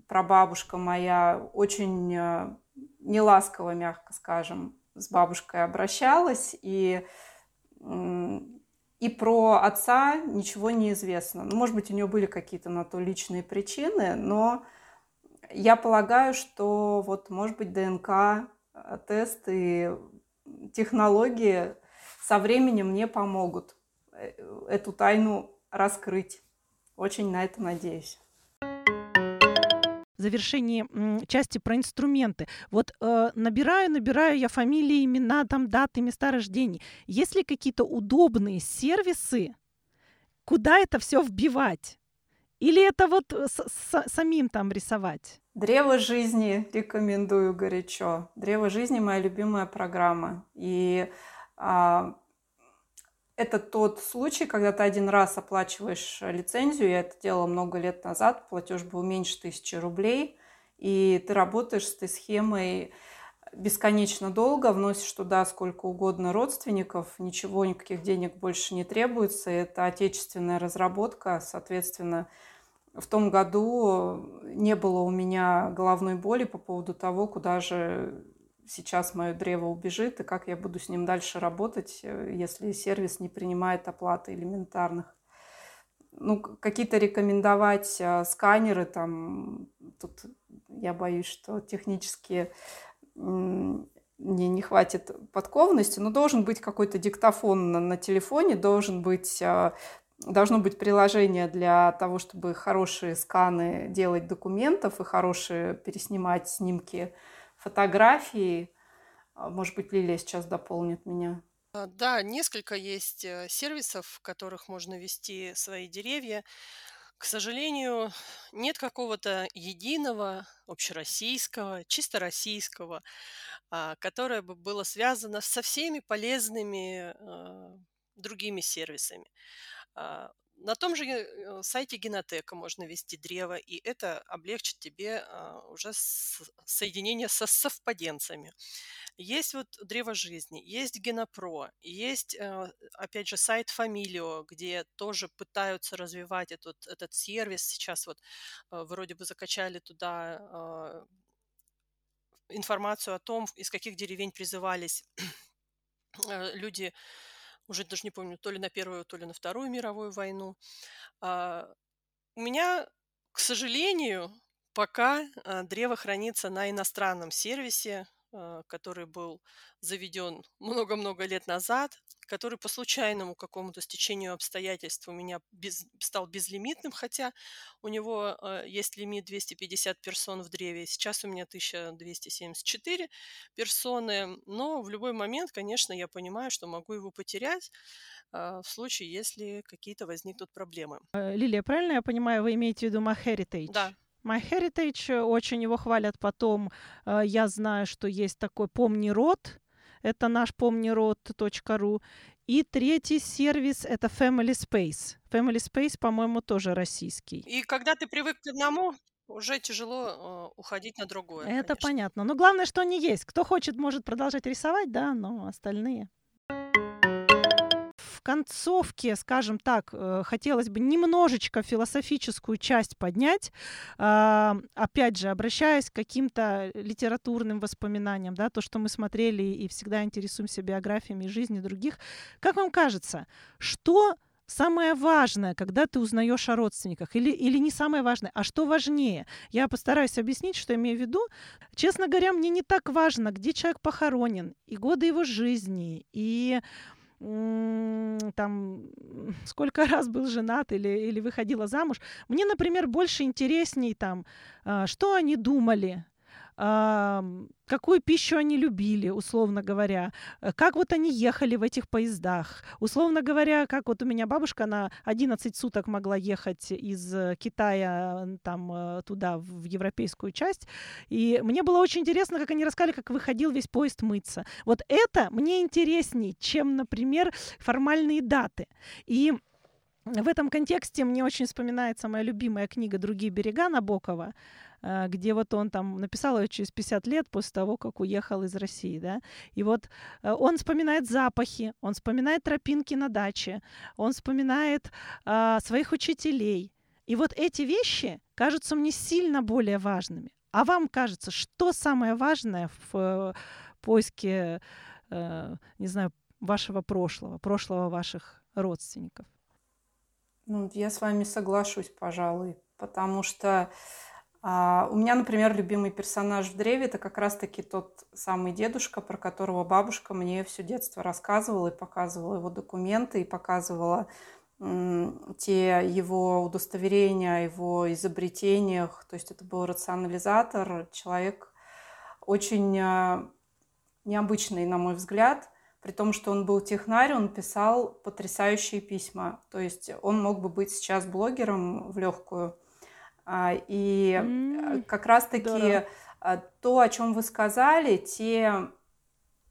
прабабушка моя очень э, неласково, мягко скажем, с бабушкой обращалась, и и про отца ничего не известно. Ну, может быть, у нее были какие-то на то личные причины, но я полагаю, что вот, может быть, ДНК-тест и технологии со временем мне помогут э, эту тайну раскрыть. Очень на это надеюсь в завершении части про инструменты. Вот э, набираю, набираю я фамилии, имена, там, даты, места рождения. Есть ли какие-то удобные сервисы, куда это все вбивать? Или это вот с, с, самим там рисовать? Древо жизни рекомендую горячо. Древо жизни моя любимая программа. И а, это тот случай, когда ты один раз оплачиваешь э, лицензию, я это делала много лет назад, платеж был меньше тысячи рублей, и ты работаешь с этой схемой бесконечно долго, вносишь туда сколько угодно родственников, ничего, никаких денег больше не требуется. Это отечественная разработка, соответственно, в том году не было у меня головной боли по поводу того, куда же сейчас мое древо убежит, и как я буду с ним дальше работать, э, если сервис не принимает оплаты элементарных. Ну, какие-то рекомендовать э, сканеры, там, тут я боюсь, что технически мне не хватит подкованности, но должен быть какой-то диктофон на, на телефоне, должен быть, э, должно быть приложение для того, чтобы хорошие сканы делать документов и хорошие переснимать снимки фотографии. А, может быть, Лилия сейчас дополнит меня. А, да, несколько есть э, сервисов, в которых можно вести свои деревья. К сожалению, нет какого-то единого, общероссийского, чисто российского, а, которое бы было связано со всеми полезными а, другими сервисами. А, на том же э, сайте Генотека можно вести древо, и это облегчит тебе уже соединение со совпаденцами. Есть вот древо жизни, есть Генопро, есть, э, опять же, сайт Фамилио, где тоже пытаются развивать этот, этот сервис. Сейчас вот э, вроде бы закачали туда информацию о том, из каких деревень призывались люди уже даже не помню, то ли на Первую, то ли на Вторую мировую войну. А, у меня, к сожалению, пока а, древо хранится на иностранном сервисе, который был заведен много-много лет назад, который по случайному какому-то стечению обстоятельств у меня без, стал безлимитным, хотя у него э, есть лимит 250 персон в древе. Сейчас у меня 1274 персоны, но в любой момент, конечно, я понимаю, что могу его потерять э, в случае, если какие-то возникнут проблемы. Э, Лилия, правильно я понимаю, вы имеете в виду MyHeritage? Да, MyHeritage, э, очень его хвалят потом. Э, я знаю, что есть такой «Помни род», это наш помнирод.ру. И третий сервис — это Family Space. Family Space, по-моему, тоже российский. И когда ты привык к одному, уже тяжело э, уходить на другое. Это конечно. понятно. Но главное, что они есть. Кто хочет, может продолжать рисовать, да, но остальные концовке, скажем так, э, хотелось бы немножечко философическую часть поднять, а, опять же, обращаясь к каким-то литературным воспоминаниям, да, то, что мы смотрели и всегда интересуемся биографиями жизни других. Как вам кажется, что самое важное, когда ты узнаешь о родственниках, или, или не самое важное, а что важнее? Я постараюсь объяснить, что имею в виду. Честно говоря, мне не так важно, где человек похоронен, и годы его жизни, и там *laughs* сколько раз был женат или, или выходила замуж. Мне, например, больше интересней там, а, что они думали, какую пищу они любили, условно говоря, э, как вот они ехали в этих поездах. Условно говоря, как вот у меня бабушка, она 11 суток могла ехать из э, Китая там э, туда, в европейскую часть. И мне было очень интересно, как они рассказали, как выходил весь поезд мыться. Вот это мне интересней, чем, например, формальные даты. И в этом контексте мне очень вспоминается моя любимая книга «Другие берега» Набокова, Э, где вот он там написал ее через 50 лет после того, как уехал из России, да, и вот э, он вспоминает запахи, он вспоминает тропинки на даче, он вспоминает а, своих учителей, и вот эти вещи кажутся мне сильно более важными. А вам кажется, что самое важное в поиске, не знаю, вашего прошлого, прошлого ваших родственников? Ну, я с вами соглашусь, пожалуй, потому что а, у меня, например, любимый персонаж в древе это как раз-таки тот самый дедушка, про которого бабушка мне все детство рассказывала и показывала его документы, и показывала те его удостоверения его изобретениях. То есть это был рационализатор, человек очень а, необычный, на мой взгляд. При том, что он был технарь, он писал потрясающие письма. То есть он мог бы быть сейчас блогером в легкую а, и mm, как раз-таки а, то, о чем вы сказали, те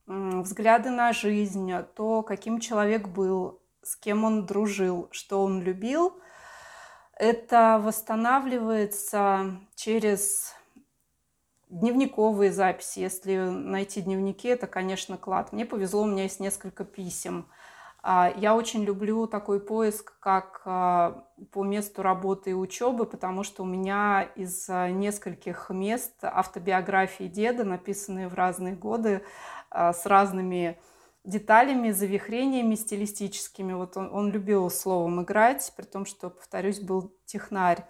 взгляды на жизнь, то, каким человек был, с кем он дружил, что он любил, это восстанавливается через дневниковые записи. Если найти дневники, это, конечно, клад. Мне повезло, у меня есть несколько писем а, я очень люблю такой поиск, как а, по месту работы и учебы, потому что у меня из а, нескольких мест автобиографии деда, написанные в разные годы, с разными деталями, завихрениями стилистическими. Вот он, он любил словом играть, при том, что, повторюсь, был технарь.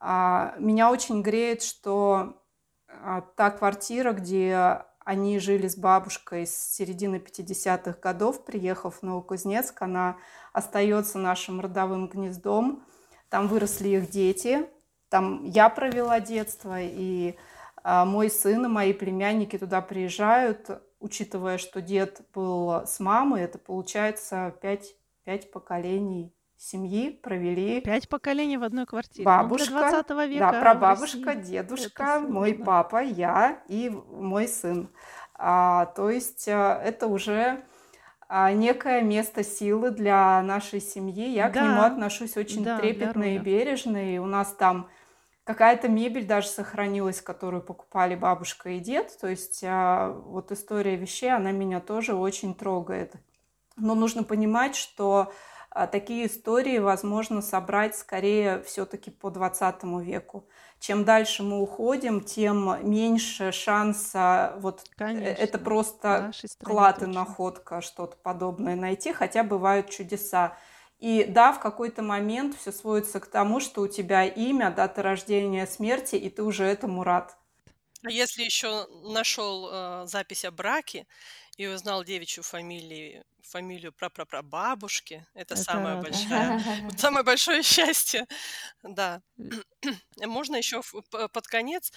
Меня очень греет, что та квартира, где они жили с бабушкой с середины 50-х годов, приехав в Новокузнецк. Она остается нашим родовым гнездом. Там выросли их дети. Там я провела детство, и а, мой сын и мои племянники туда приезжают, учитывая, что дед был с мамой, это получается пять, пять поколений семьи провели... Пять поколений в одной квартире. Бабушка, ну, 20 века да, прабабушка, дедушка, мой папа, я и мой сын. А, то есть а, это уже а, некое место силы для нашей семьи. Я да. к нему отношусь очень да, трепетно и бережно. И у нас там какая-то мебель даже сохранилась, которую покупали бабушка и дед. То есть а, вот история вещей, она меня тоже очень трогает. Но нужно понимать, что такие истории возможно собрать скорее все-таки по 20 веку. Чем дальше мы уходим, тем меньше шанса вот э, Конечно. это просто клад и находка, что-то подобное найти, хотя бывают чудеса. И да, в какой-то момент все сводится к тому, что у тебя имя, дата рождения, смерти, и ты уже этому рад. А если еще нашел э, запись о браке и узнал девичью фамилию, фамилию прапрапрабабушки, это, это *laughs* самое большое, самое *laughs* большое счастье, да. *clears throat* Можно еще под конец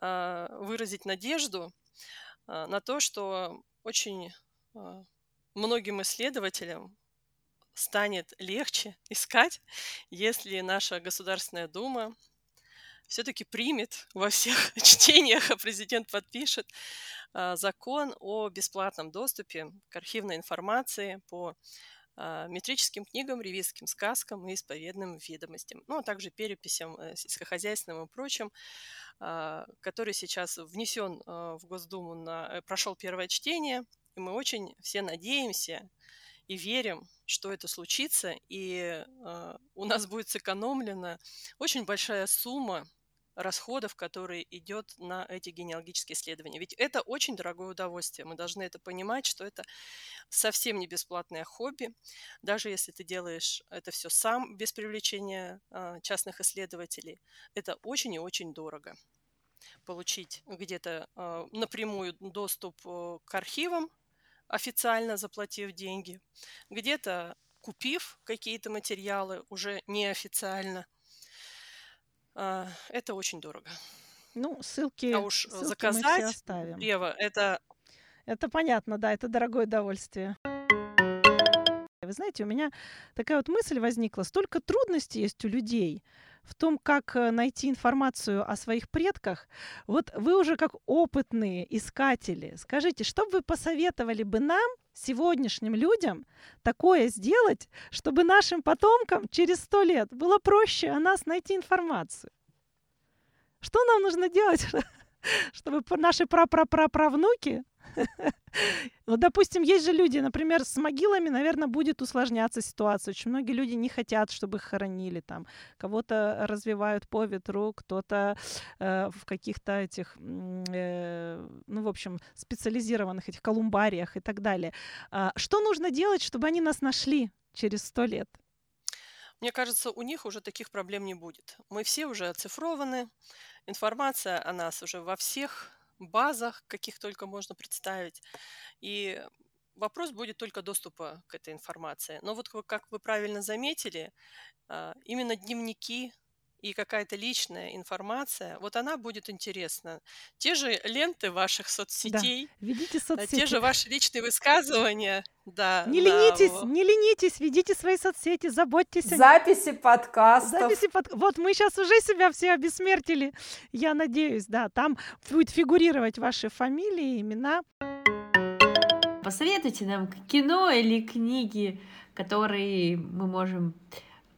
э, выразить надежду э, на то, что очень э, многим исследователям станет легче искать, если наша Государственная Дума все-таки примет во всех *laughs* чтениях, а президент подпишет а, закон о бесплатном доступе к архивной информации по а, метрическим книгам, ревизским сказкам и исповедным ведомостям, ну, а также переписям э, сельскохозяйственным и прочим, а, который сейчас внесен в Госдуму, на, э, прошел первое чтение, и мы очень все надеемся и верим, что это случится, и у нас будет сэкономлена очень большая сумма расходов, которые идет на эти генеалогические исследования. Ведь это очень дорогое удовольствие. Мы должны это понимать, что это совсем не бесплатное хобби. Даже если ты делаешь это все сам, без привлечения а, частных исследователей, это очень и очень дорого. Получить где-то а, напрямую доступ э, к архивам, официально заплатив деньги, где-то купив какие-то материалы уже неофициально – а, это очень дорого. Ну, ссылки, а уж ссылки заказать мы все оставим. Ева, это... Это понятно, да, это дорогое удовольствие. Вы знаете, у меня такая вот мысль возникла. Столько трудностей есть у людей в том, как э, найти информацию о своих предках. Вот вы уже как опытные искатели, скажите, что бы вы посоветовали бы нам, сегодняшним людям, такое сделать, чтобы нашим потомкам через сто лет было проще о нас найти информацию? Что нам нужно делать, *laughs* чтобы наши прапраправнуки *laughs* ну, допустим, есть же люди, например, с могилами, наверное, будет усложняться ситуация. Очень многие люди не хотят, чтобы их хоронили там. Кого-то развивают по ветру, кто-то э, в каких-то этих, э, ну, в общем, специализированных этих колумбариях и так далее. А, что нужно делать, чтобы они нас нашли через сто лет? Мне кажется, у них уже таких проблем не будет. Мы все уже оцифрованы, информация о нас уже во всех базах, каких только можно представить. И вопрос будет только доступа к этой информации. Но вот как вы правильно заметили, а, именно дневники и какая-то личная информация, вот она будет интересна. Те же ленты ваших соцсетей, да. ведите соцсети. те же ваши личные высказывания, да. Не да, ленитесь, вот. не ленитесь, ведите свои соцсети, заботьтесь. Записи подкастов. Записи под... Вот мы сейчас уже себя все обесмертили, я надеюсь, да, там будет фигурировать ваши фамилии, имена. Посоветуйте нам кино или книги, которые мы можем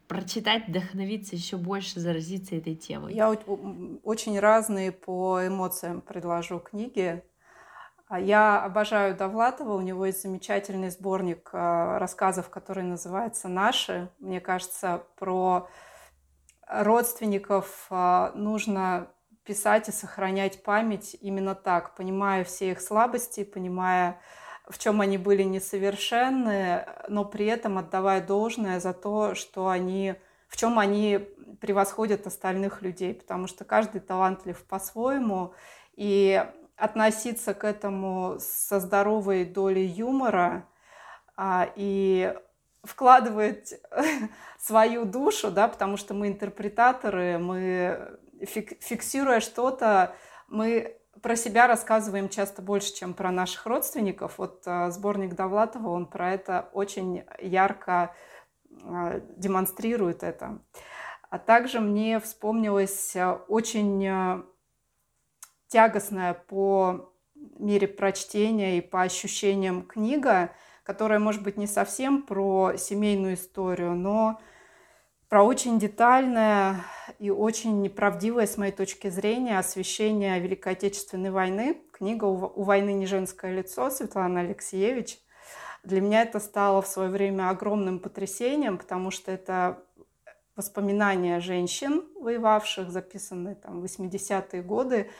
прочитать, вдохновиться еще больше, заразиться этой темой? Я очень разные по эмоциям предложу книги. А я обожаю Довлатова, у него есть замечательный сборник а, рассказов, который называется «Наши». Мне кажется, про родственников а, нужно писать и сохранять память именно так, понимая все их слабости, понимая в чем они были несовершенны, но при этом отдавая должное за то, что они, в чем они превосходят остальных людей, потому что каждый талантлив по-своему, и относиться к этому со здоровой долей юмора а, и вкладывать *laughs* свою душу, да, потому что мы интерпретаторы, мы фиксируя что-то, мы про себя рассказываем часто больше, чем про наших родственников. Вот э, сборник Довлатова, он про это очень ярко демонстрирует это. А также мне вспомнилась очень тягостная по мере прочтения и по ощущениям книга, которая, может быть, не совсем про семейную историю, но про очень детальное и очень неправдивое, с моей точки зрения, освещение Великой Отечественной войны. Книга «У войны не женское лицо» Светлана Алексеевич. Для меня это стало в свое время огромным потрясением, потому что это воспоминания женщин, воевавших, записанные там в 80-е годы.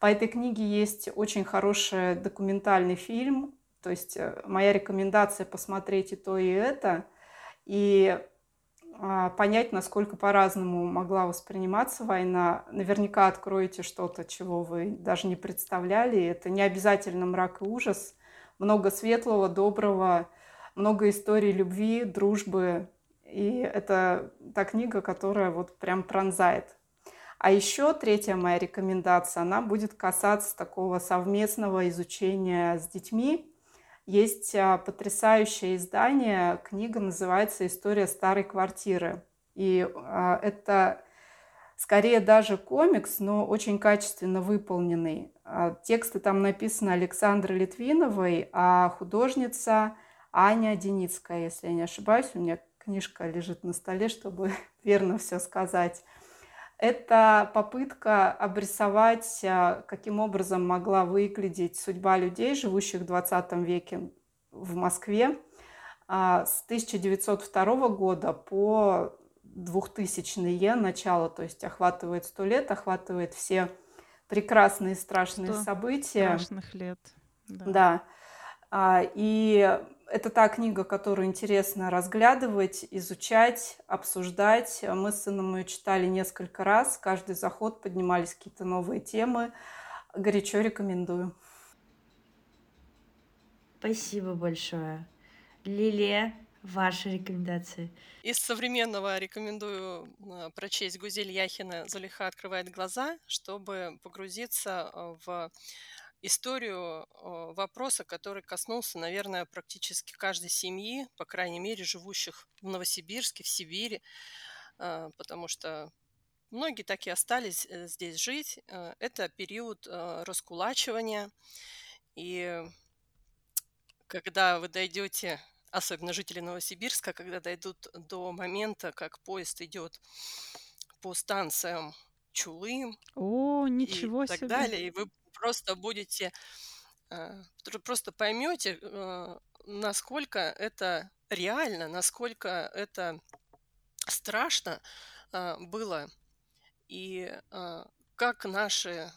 По этой книге есть очень хороший документальный фильм, то есть э, моя рекомендация посмотреть и то, и это. И понять, насколько по-разному могла восприниматься война. Наверняка откроете что-то, чего вы даже не представляли. Это не обязательно мрак и ужас. Много светлого, доброго, много историй любви, дружбы. И это та книга, которая вот прям пронзает. А еще третья моя рекомендация, она будет касаться такого совместного изучения с детьми есть а, потрясающее издание, книга называется «История старой квартиры». И а, это скорее даже комикс, но очень качественно выполненный. А, тексты там написаны Александрой Литвиновой, а художница Аня Деницкая, если я не ошибаюсь. У меня книжка лежит на столе, чтобы *laughs* верно все сказать. Это попытка обрисовать, а, каким образом могла выглядеть судьба людей, живущих в 20 веке в Москве а, с 1902 года по 2000-е начало, то есть охватывает сто лет, охватывает все прекрасные страшные события. Страшных лет. Да. да. А, и это та книга, которую интересно разглядывать, изучать, обсуждать. Мы с сыном ее читали несколько раз. Каждый заход поднимались какие-то новые темы. Горячо рекомендую. Спасибо большое. Лилия, ваши рекомендации? Из современного рекомендую а, прочесть Гузель Яхина «Залиха открывает глаза», чтобы погрузиться а, в историю вопроса, который коснулся, наверное, практически каждой семьи, по крайней мере, живущих в Новосибирске, в Сибири, а, потому что многие так и остались э, здесь жить. Э, это период э, раскулачивания, и когда вы дойдете, особенно жители Новосибирска, когда дойдут до момента, как поезд идет по станциям Чулым О, ничего и так себе. далее, и вы просто будете, э, просто поймете, э, насколько это реально, насколько это страшно э, было, и как наши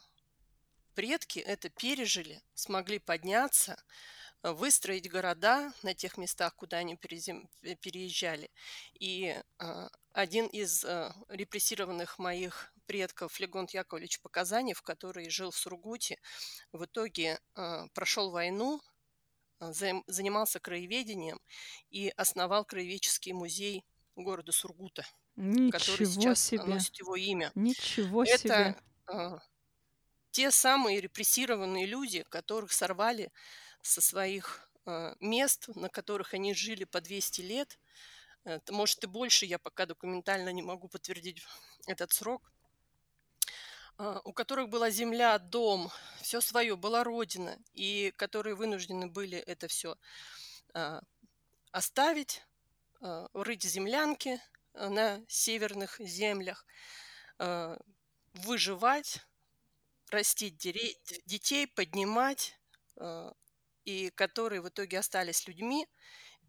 предки это пережили, смогли подняться, выстроить города на тех местах, куда они переезжали. И один из репрессированных моих предков Легонт Яковлевич Показанев, который жил в Сургуте, в итоге э, прошел войну, э, занимался краеведением и основал краеведческий музей города Сургута, Ничего который сейчас себе. носит его имя. Ничего Это себе. э, те самые репрессированные люди, которых сорвали со своих э, мест, на которых они жили по 200 лет. Это, может и больше, я пока документально не могу подтвердить *laughs* этот срок. А, у которых была земля, дом, все свое, была родина, и которые вынуждены были это все оставить, рыть землянки на северных землях, выживать, растить детей, поднимать, и которые в итоге остались людьми,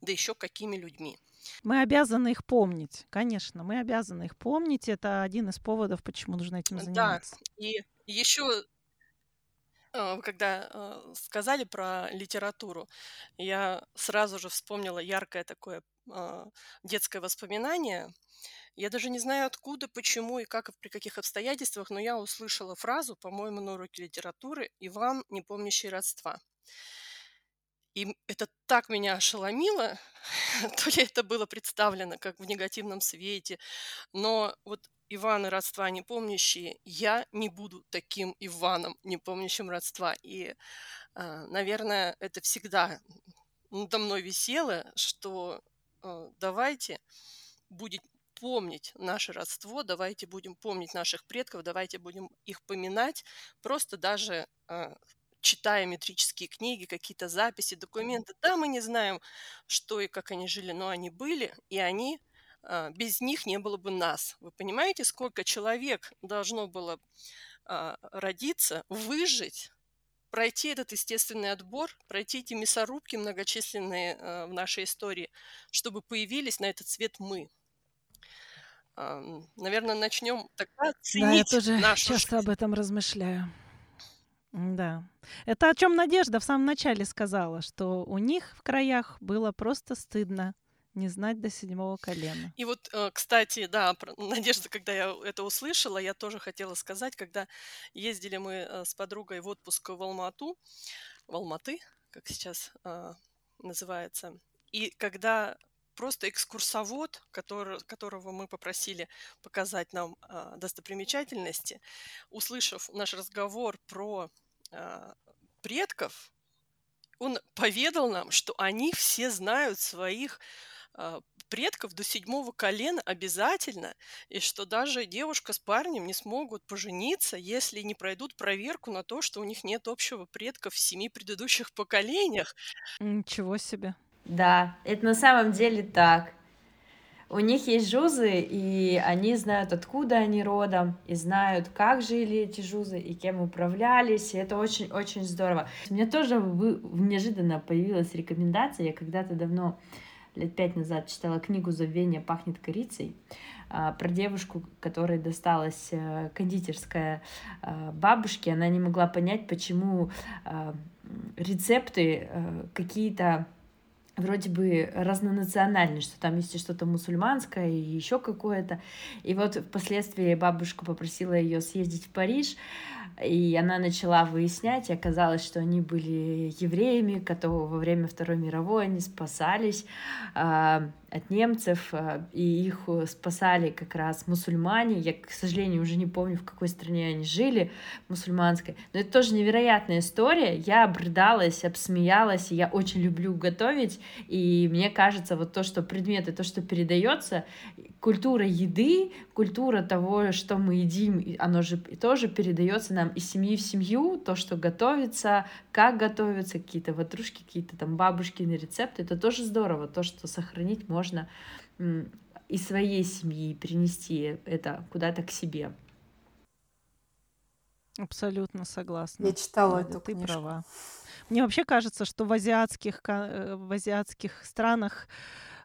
да еще какими людьми. Мы обязаны их помнить, конечно, мы обязаны их помнить. Это один из поводов, почему нужно этим заниматься. Да, и еще а, когда а, сказали про литературу, я сразу же вспомнила яркое такое а, детское воспоминание. Я даже не знаю откуда, почему и как, при каких обстоятельствах, но я услышала фразу, по-моему, на уроке литературы «Иван, не помнящий родства». И это так меня ошеломило, *laughs* то ли это было представлено как в негативном свете, но вот Иваны родства не помнящие, я не буду таким Иваном, не помнящим родства. И, а, наверное, это всегда надо мной висело, что а, давайте будем помнить наше родство, давайте будем помнить наших предков, давайте будем их поминать, просто даже э, читая метрические книги, какие-то записи, документы. Да, мы не знаем, что и как они жили, но они были, и они э, без них не было бы нас. Вы понимаете, сколько человек должно было э, родиться, выжить, пройти этот естественный отбор, пройти эти мясорубки многочисленные э, в нашей истории, чтобы появились на этот свет мы. Наверное, начнем тогда ценить Да, я тоже нашу часто об этом размышляю. Да. Это о чем Надежда в самом начале сказала, что у них в краях было просто стыдно не знать до седьмого колена. И вот, э, кстати, да, Надежда, когда я это услышала, я тоже хотела сказать, когда ездили мы э, с подругой в отпуск в Алмату, в Алматы, как сейчас а, называется, и когда просто экскурсовод, который, которого мы попросили показать нам а, достопримечательности, услышав наш разговор про а, предков, он поведал нам, что они все знают своих а, предков до седьмого колена обязательно, и что даже девушка с парнем не смогут пожениться, если не пройдут проверку на то, что у них нет общего предка в семи предыдущих поколениях. Ничего себе. Да, это на самом деле так. У них есть жузы, и они знают, откуда они родом, и знают, как жили эти жузы, и кем управлялись, и это очень-очень здорово. У меня тоже вы- неожиданно появилась рекомендация, я когда-то давно, лет пять назад, читала книгу «Забвение пахнет корицей», а, про девушку, которой досталась э, кондитерская а, бабушке, она не могла понять, почему а, рецепты э, какие-то вроде бы разнонациональный, что там есть что-то мусульманское, и еще какое-то. И вот впоследствии бабушка попросила ее съездить в Париж, и она начала выяснять, и оказалось, что они были евреями, которые во время Второй мировой они спасались а, от немцев, а, и их спасали как раз мусульмане. Я, к сожалению, уже не помню, в какой стране они жили, мусульманской. Но это тоже невероятная история. Я обрыдалась, обсмеялась, и я очень люблю готовить, и мне кажется, вот то, что предметы, то, что передается, культура еды, культура того, что мы едим, оно же тоже передается нам из семьи в семью, то, что готовится, как готовится, какие-то ватрушки, какие-то там бабушкины рецепты, это тоже здорово, то, что сохранить можно м, из своей семьи, принести это куда-то к себе. Абсолютно согласна. Я читала Надя, эту ты книжку. права. Мне вообще кажется, что в азиатских, э, в азиатских странах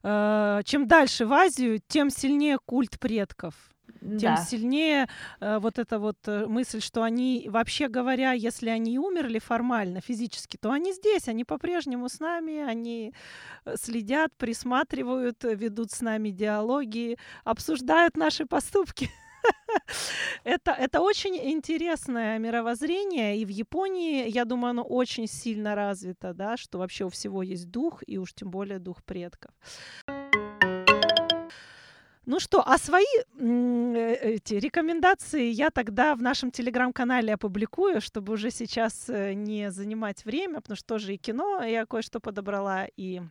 э, чем дальше в Азию, тем сильнее культ предков. Тем Да. сильнее э, вот эта вот э, мысль, что они, вообще говоря, если они умерли формально, физически, то они здесь, они по-прежнему с нами, они э, следят, присматривают, э, ведут с нами диалоги, обсуждают наши поступки. *laughs* Это, это очень интересное мировоззрение, и в Японии, я думаю, оно очень сильно развито, да, что вообще у всего есть дух, и уж тем более дух предков. Ну что, а свои э, эти рекомендации я тогда в нашем телеграм-канале опубликую, чтобы уже сейчас э, не занимать время, потому что тоже и кино я кое-что подобрала, и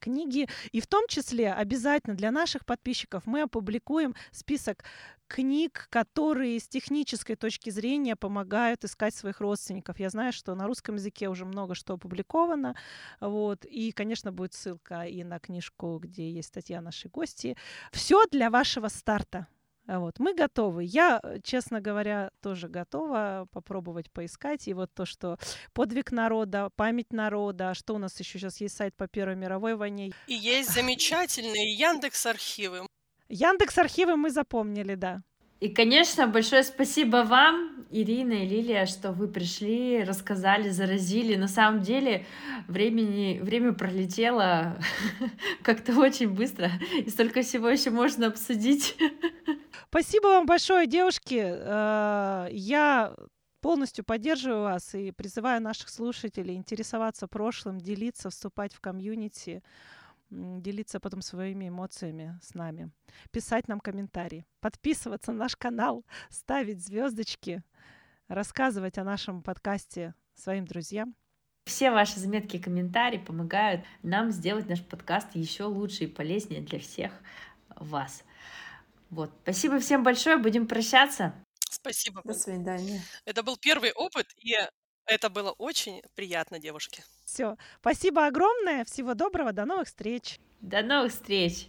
книги. И в том числе обязательно для наших подписчиков мы опубликуем список книг, которые с технической точки зрения помогают искать своих родственников. Я знаю, что на русском языке уже много что опубликовано. Вот. И, конечно, будет ссылка и на книжку, где есть статья нашей гости. Все для вашего старта. А Вот, мы готовы. Я, э, честно говоря, тоже готова попробовать поискать. И вот то, что подвиг народа, память народа, что у нас еще сейчас есть сайт по Первой мировой войне. И есть замечательные Яндекс архивы. Яндекс архивы мы запомнили, да. И, конечно, большое спасибо вам, Ирина и Лилия, что вы пришли, рассказали, заразили. На самом деле времени, время пролетело *laughs* как-то очень быстро, и столько всего еще можно обсудить. Спасибо вам большое, девушки. Э, Я полностью поддерживаю вас и призываю наших слушателей интересоваться прошлым, делиться, вступать в комьюнити, делиться потом своими эмоциями с нами, писать нам комментарии, подписываться на наш канал, ставить звездочки, рассказывать о нашем подкасте своим друзьям. Все ваши заметки и комментарии помогают нам сделать наш подкаст еще лучше и полезнее для всех. вас. Вот. Спасибо всем большое. Будем прощаться. Спасибо. До свидания. Это был первый опыт, и это было очень приятно, девушки. Все. Спасибо огромное. Всего доброго. До новых встреч. До новых встреч.